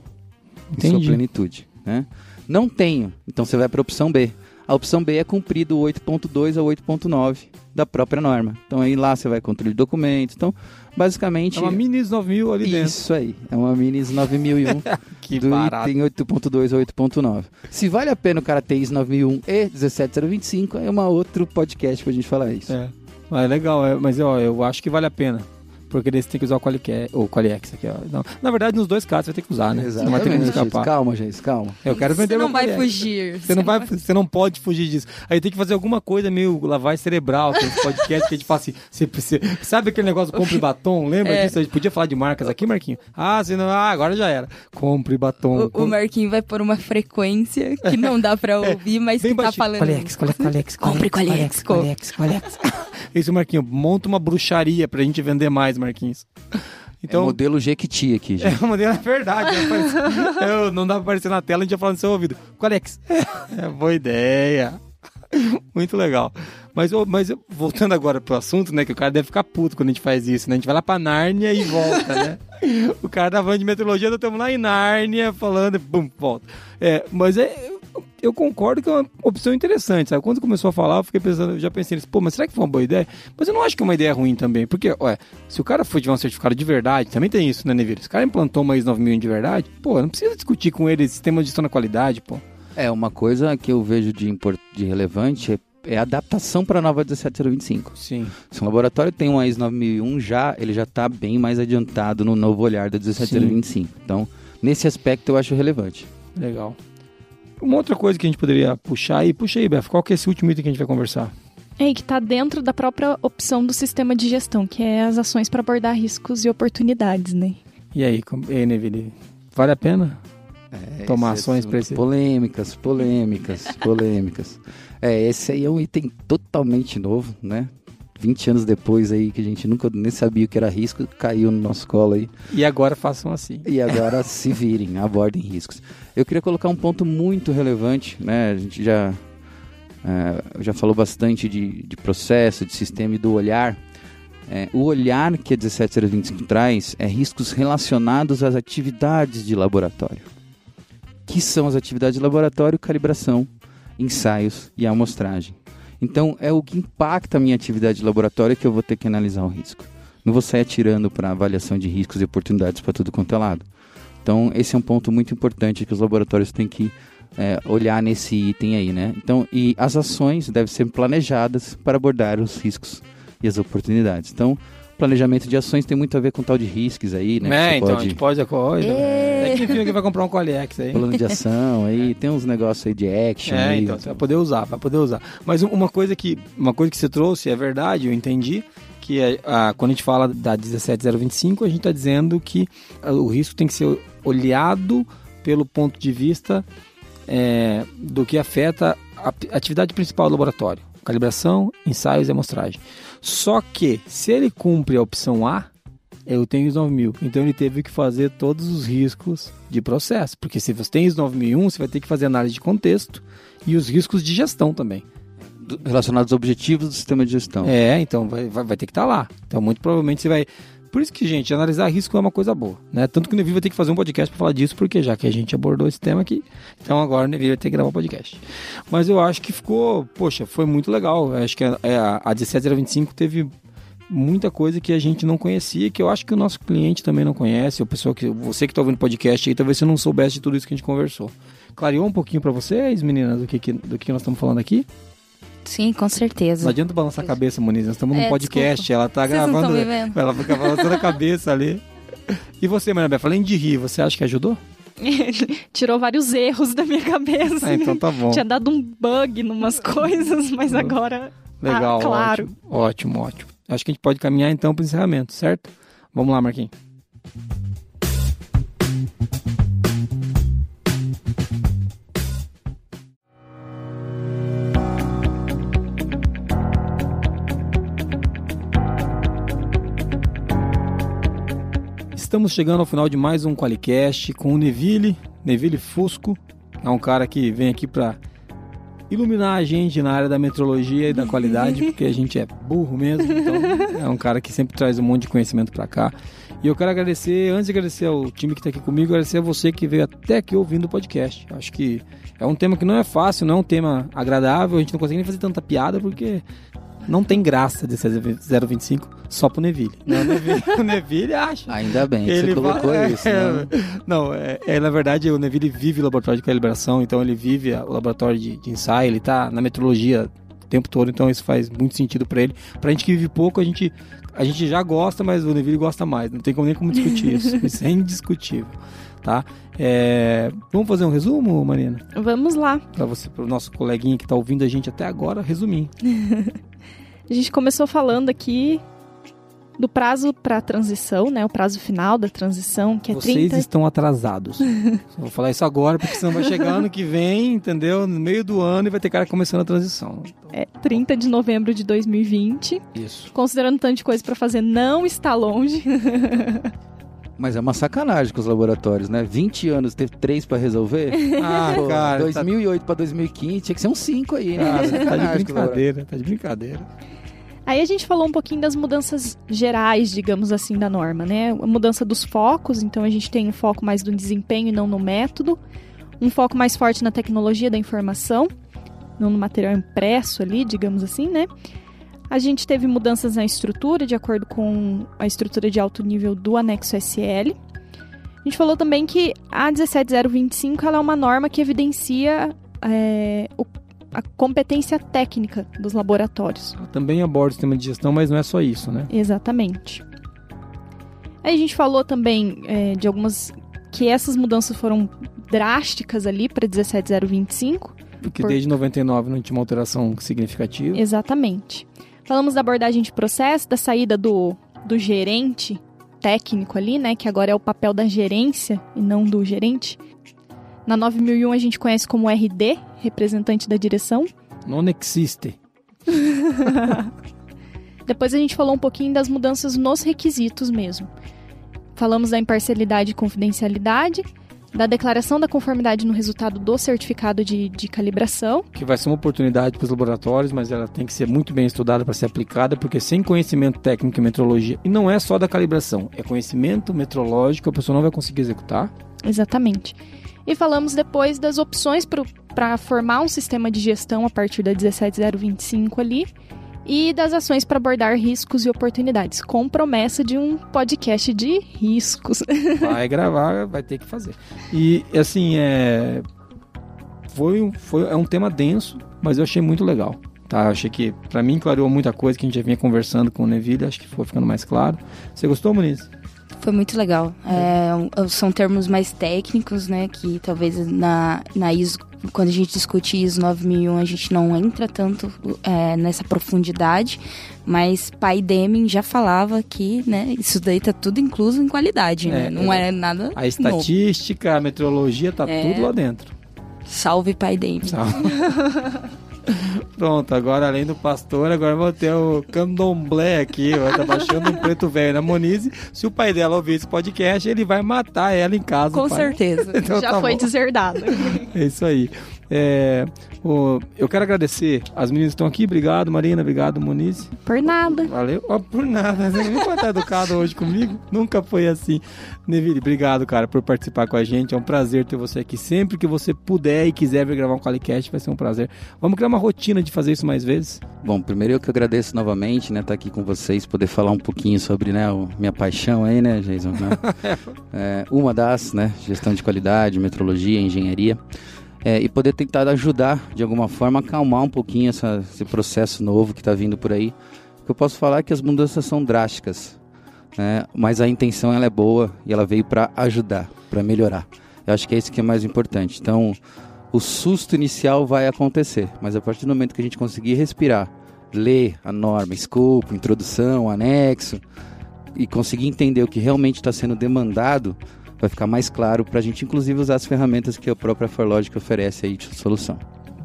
Entendi. Em sua plenitude. Né? Não tenho. Então você vai para a opção B. A opção B é cumprido 8.2 a 8.9 da própria norma. Então aí lá você vai controle de documentos. Então, basicamente... É uma mini 9000 ali dentro. Isso aí. É uma mini 9001 que do barato. item 8.2 a 8.9. Se vale a pena o cara ter IS 9001 e 17025, é uma outro podcast pra gente falar isso. É. Ah, é legal, é, mas ó, eu acho que vale a pena. Porque daí você tem que usar o Qualicast, o Qualiex aqui, ó. Não, na verdade, nos dois casos você vai ter que usar, né? Você não vai ter como Exatamente. escapar. Calma, gente, calma. Eu quero vender Você não vai Qualiex. fugir. Você não, vai, você não pode fugir disso. Aí tem que fazer alguma coisa meio lavagem cerebral, que esse podcast que a gente fala assim, você, você- sabe aquele negócio compre batom? Lembra É. disso? A gente podia falar de marcas aqui, Marquinho? Ah, você não, ah, agora já era. Compre batom. O, o compre- Marquinhos vai pôr uma frequência que não dá pra ouvir, mas Bem que tá baixinho. falando. Qualex, Qualex, Qualex. Compre Qualex, co- Qualex, Qualex. Isso, Marquinho, monta uma bruxaria pra gente vender mais, Marquinhos. Então, Então, é modelo Jequiti aqui, gente. é uma dela é verdade. Parece- Eu- não dá pra aparecer na tela, a gente já falando no seu ouvido. Qualex. É, boa ideia. Muito legal. Mas, mas voltando agora pro assunto, né? Que o cara deve ficar puto quando a gente faz isso, né? A gente vai lá pra Nárnia e volta, né? O cara tá falando de meteorologia, nós estamos lá em Nárnia falando, bum, volta. É, mas é, eu concordo que é uma opção interessante, sabe? Quando começou a falar, eu fiquei pensando, eu já pensei nisso, pô, mas será que foi uma boa ideia? Mas eu não acho que é uma ideia ruim também, porque, olha, se o cara for tiver um certificado de verdade, também tem isso, né, Neville? Se o cara implantou uma ISO 9001 de verdade, pô, não precisa discutir com ele sistema de gestão da qualidade, pô. É, uma coisa que eu vejo de, import- de relevante é, é a adaptação para a nova 17025. Sim. Se um laboratório tem um ISO 9001 já, ele já está bem mais adiantado no novo olhar da 17025. Então, nesse aspecto eu acho relevante. Legal. Uma outra coisa que a gente poderia puxar aí, puxa aí, Beth, qual que é esse último item que a gente vai conversar? É, e que está dentro da própria opção do sistema de gestão, que é as ações para abordar riscos e oportunidades, né? E aí, com- e aí Neville, vale a pena? Tomar esse ações pra esse- Polêmicas, polêmicas, polêmicas. É, esse aí é um item totalmente novo, né? 20 anos depois aí, que a gente nunca nem sabia o que era risco, caiu no nosso colo aí. E agora façam assim. E agora se virem, abordem riscos. Eu queria colocar um ponto muito relevante, né? A gente já, é, já falou bastante de, de processo, de sistema e do olhar. É, o olhar que a 17025 traz é riscos relacionados às atividades de laboratório. Que são as atividades de laboratório? Calibração, ensaios e amostragem. Então, é o que impacta a minha atividade de laboratório que eu vou ter que analisar o risco. Não vou sair atirando para avaliação de riscos e oportunidades para tudo quanto é lado. Então, esse é um ponto muito importante que os laboratórios têm que é, olhar nesse item aí, né? Então, e as ações devem ser planejadas para abordar os riscos e as oportunidades. Então, planejamento de ações tem muito a ver com tal de riscos aí, né? que É, então, a pode- gente pode a coisa. É que alguém vai comprar um Qualiex aí. Plano de ação aí, tem uns negócios aí de action É, aí. então, você vai poder usar, vai poder usar. Mas um- uma coisa que, uma coisa que você trouxe é verdade, eu entendi, que é, a, quando a gente fala da 17025, a gente está dizendo que ah, o risco tem que ser olhado pelo ponto de vista é, do que afeta a atividade principal do laboratório. Calibração, ensaios e amostragem. Só que, se ele cumpre a opção A, eu tenho ISO 9000. Então ele teve que fazer todos os riscos de processo. Porque se você tem ISO 9001, você vai ter que fazer análise de contexto e os riscos de gestão também. do- relacionados aos objetivos do sistema de gestão. É, então vai, vai, vai ter que estar lá. Então muito provavelmente você vai. Por isso que, gente, analisar risco é uma coisa boa, né? Tanto que o Neville vai ter que fazer um podcast para falar disso, porque já que a gente abordou esse tema aqui, então agora o Neville vai ter que gravar um podcast. Mas eu acho que ficou, poxa, foi muito legal. Eu acho que a, é, a, a 17025 teve muita coisa que a gente não conhecia, que eu acho que o nosso cliente também não conhece, o pessoal que você que está ouvindo podcast aí, talvez você não soubesse de tudo isso que a gente conversou. Clareou um pouquinho para vocês, meninas, do que- do que nós estamos falando aqui? Sim, com certeza. Não adianta balançar a cabeça, Muniz. Nós estamos num É, podcast, desculpa. ela tá Vocês gravando. vendo. Ela fica balançando a cabeça ali. E você, Maria Befa, além de rir, você acha que ajudou? Tirou vários erros da minha cabeça. Ah, então tá bom. Tinha dado um bug numas coisas, mas agora. Legal, Ah, claro. ótimo, ótimo, ótimo. Acho que a gente pode caminhar então para o encerramento, certo? Vamos lá, Marquinhos. Estamos chegando ao final de mais um Qualicast com o Neville, Neville Fusco. É um cara que vem aqui para iluminar a gente na área da metrologia e da qualidade, porque a gente é burro mesmo. Então, é um cara que sempre traz um monte de conhecimento para cá. E eu quero agradecer, antes de agradecer ao time que está aqui comigo, agradecer a você que veio até aqui ouvindo o podcast. Acho que é um tema que não é fácil, não é um tema agradável, a gente não consegue nem fazer tanta piada, porque não tem graça de ser 025 só pro Neville. Não, o Neville, o Neville acha. Ainda bem que você Ele colocou vai- isso, é, né? Não, é, é, na verdade o Neville vive o laboratório de calibração, então ele vive a- o laboratório de, de ensaio, ele tá na metrologia o tempo todo, então isso faz muito sentido para ele. Pra gente que vive pouco, a gente, a gente já gosta, mas o Neville gosta mais. Não tem como, nem como discutir isso. Isso é indiscutível. Tá? É, Vamos fazer um resumo, Marina? Vamos lá. Para você, para o nosso coleguinha que está ouvindo a gente até agora, resumir. A gente começou falando aqui do prazo para a transição, né? O prazo final da transição, que é Vocês 30... estão atrasados. Vou falar isso agora, porque senão vai chegar ano que vem, entendeu? No meio do ano e vai ter cara começando a transição. É 30 de novembro de 2020. Isso. Considerando tanto de coisa para fazer, não está longe. Mas é uma sacanagem com os laboratórios, né? 20 anos, teve 3 pra resolver? Ah, Pô, cara, 2008 pra 2015, tinha que ser um 5 aí, né? Ah, tá de brincadeira, tá de brincadeira. Aí a gente falou um pouquinho das mudanças gerais, digamos assim, da norma, né? A mudança dos focos, então a gente tem um foco mais no desempenho e não no método. Um foco mais forte na tecnologia da informação, não no material impresso ali, digamos assim, né? A gente teve mudanças na estrutura, de acordo com a estrutura de alto nível do anexo SL. A gente falou também que a 17025 ela é uma norma que evidencia é, o- a competência técnica dos laboratórios. Também aborda o sistema de gestão, mas não é só isso, né? Exatamente. Aí a gente falou também é, de algumas. que essas mudanças foram drásticas ali para 17025. Porque Por- desde 99 não tinha uma alteração significativa. Exatamente. Falamos da abordagem de processo, da saída do, do gerente técnico ali, né? Que agora é o papel da gerência e não do gerente. Na 9001 a gente conhece como RD, representante da direção. Non existe. Depois a gente falou um pouquinho das mudanças nos requisitos mesmo. Falamos da imparcialidade e confidencialidade, da declaração da conformidade no resultado do certificado de, de calibração. Que vai ser uma oportunidade para os laboratórios, mas ela tem que ser muito bem estudada para ser aplicada, porque sem conhecimento técnico e metrologia, e não é só da calibração, é conhecimento metrológico, a pessoa não vai conseguir executar. Exatamente. E falamos depois das opções para formar um sistema de gestão a partir da 17025 ali. E das ações para abordar riscos e oportunidades, com promessa de um podcast de riscos. Vai gravar, vai ter que fazer. E assim, é. Foi, foi, é um tema denso, mas eu achei muito legal. Tá, achei que, pra mim, clareou muita coisa que a gente já vinha conversando com o Neville, acho que foi ficando mais claro. Você gostou, Muniz? Foi muito legal. É, um- são termos mais técnicos, né? Que talvez na, na ISO, quando a gente discute ISO 9001, a gente não entra tanto é, nessa profundidade. Mas Pai Deming já falava que, né? Isso daí tá tudo incluso em qualidade, né? É, Não é. é nada A novo. estatística, a metrologia, tá É. tudo lá dentro. Salve Pai Deming. Tchau. Pronto, agora além do pastor, agora vou ter o candomblé aqui. Vai estar baixando um preto velho na Monize. Se o pai dela ouvir esse podcast, ele vai matar ela em casa. Com certeza. Então Já tá foi bom. deserdado. É isso aí. É, o- eu quero agradecer. As meninas estão aqui. Obrigado, Marina. Obrigado, Moniz. Por nada. Valeu. Ó, por nada. Você viu como tá educado hoje comigo? Nunca foi assim. Neville, obrigado, cara, por participar com a gente. É um prazer ter você aqui. Sempre que você puder e quiser vir gravar um Qualicast, vai ser um prazer. Vamos criar uma rotina de fazer isso mais vezes. Bom, primeiro eu que agradeço novamente, né, estar aqui com vocês, poder falar um pouquinho sobre, né, o- minha paixão aí, né, Jason, né? É, uma das, né, gestão de qualidade, metrologia, engenharia, É, e poder tentar ajudar, de alguma forma, acalmar um pouquinho essa- esse processo novo que está vindo por aí. O que eu posso falar é que as mudanças são drásticas, né, mas a intenção ela é boa e ela veio para ajudar, para melhorar. Eu acho que é isso que é mais importante. Então, o susto inicial vai acontecer, mas a partir do momento que a gente conseguir respirar, ler a norma, escopo, introdução, anexo e conseguir entender o que realmente está sendo demandado, vai ficar mais claro para a gente, inclusive, usar as ferramentas que a própria Forlogic oferece aí de solução.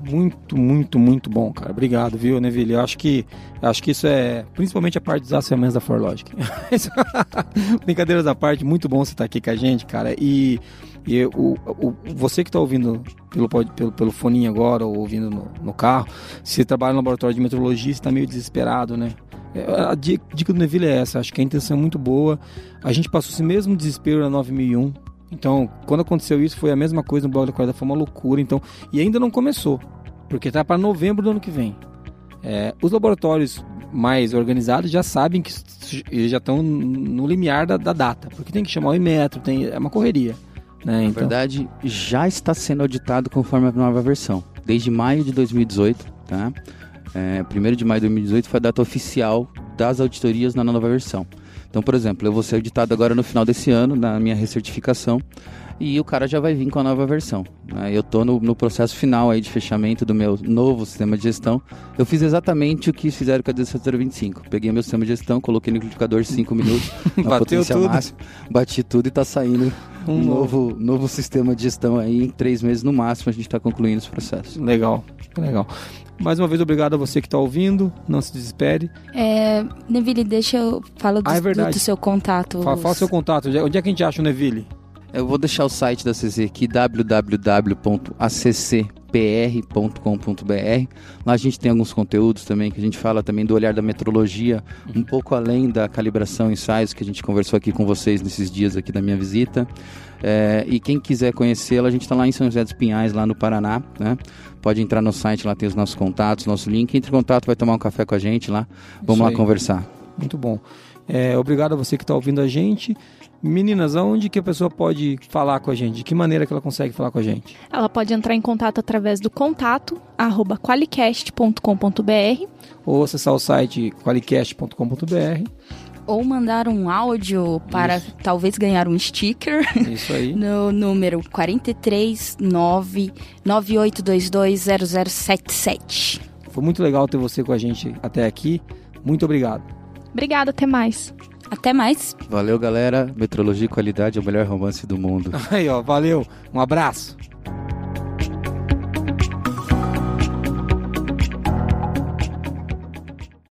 Muito, muito, muito bom, cara. Obrigado, viu, Neville? Eu acho que, acho que isso é principalmente a parte dos as ferramentas da Forlogic. Brincadeiras à parte, muito bom você estar aqui com a gente, cara. E, e o, o, você que está ouvindo pelo, pelo, pelo foninho agora ou ouvindo no, no carro, se trabalha no laboratório de metrologia, você está meio desesperado, né? É, A di- dica do Neville é essa, acho que a intenção é muito boa. A gente passou esse mesmo desespero na 9001. Então, quando aconteceu isso, foi a mesma coisa no blog da qualidade, foi uma loucura. Então, e ainda não começou, porque tá para novembro do ano que vem. É, os laboratórios mais organizados já sabem que já estão no limiar da, da data, porque tem que chamar o Imetro, tem, é uma correria. Né? Na Então, verdade, já está sendo auditado conforme a nova versão, desde maio de 2018, tá? É, 1 de maio de 2018 foi a data oficial das auditorias na nova versão. Então, por exemplo, eu vou ser auditado agora no final desse ano, na minha recertificação, e o cara já vai vir com a nova versão. Né? Eu estou no, no, processo final aí de fechamento do meu novo sistema de gestão. Eu fiz exatamente o que fizeram com a 1725. Peguei meu sistema de gestão, coloquei no liquidificador 5 minutos, na potência tudo. máxima, bati tudo e está saindo um, um novo, novo sistema de gestão aí. Em três meses no máximo a gente está concluindo esse processo. Legal, legal. Mais uma vez, obrigado a você que está ouvindo. Não se desespere. É, Neville, deixa eu falar do, ah, é do, do seu contato. Fala, fala o seu contato. Onde é que a gente acha o Neville? Eu vou deixar o site da CC aqui, www.accpr.com.br. Lá a gente tem alguns conteúdos também, que a gente fala também do olhar da metrologia, um pouco além da calibração ensaios que a gente conversou aqui com vocês nesses dias aqui da minha visita. É, e quem quiser conhecê-la, a gente está lá em São José dos Pinhais, lá no Paraná, né? Pode entrar no site, lá tem os nossos contatos, nosso link. Entre em contato, vai tomar um café com a gente lá. Vamos lá conversar. Muito bom. É, obrigado a você que está ouvindo a gente. Meninas, aonde que a pessoa pode falar com a gente? De que maneira que ela consegue falar com a gente? Ela pode entrar em contato através do contato arroba qualicast.com.br ou acessar o site qualicast.com.br ou mandar um áudio para Isso. talvez ganhar um sticker. Isso aí. No número 43998220077. Foi muito legal ter você com a gente até aqui. Muito obrigado. Obrigada, até mais. Até mais. Valeu, galera. Metrologia e qualidade é o melhor romance do mundo. Aí, ó, valeu. Um abraço.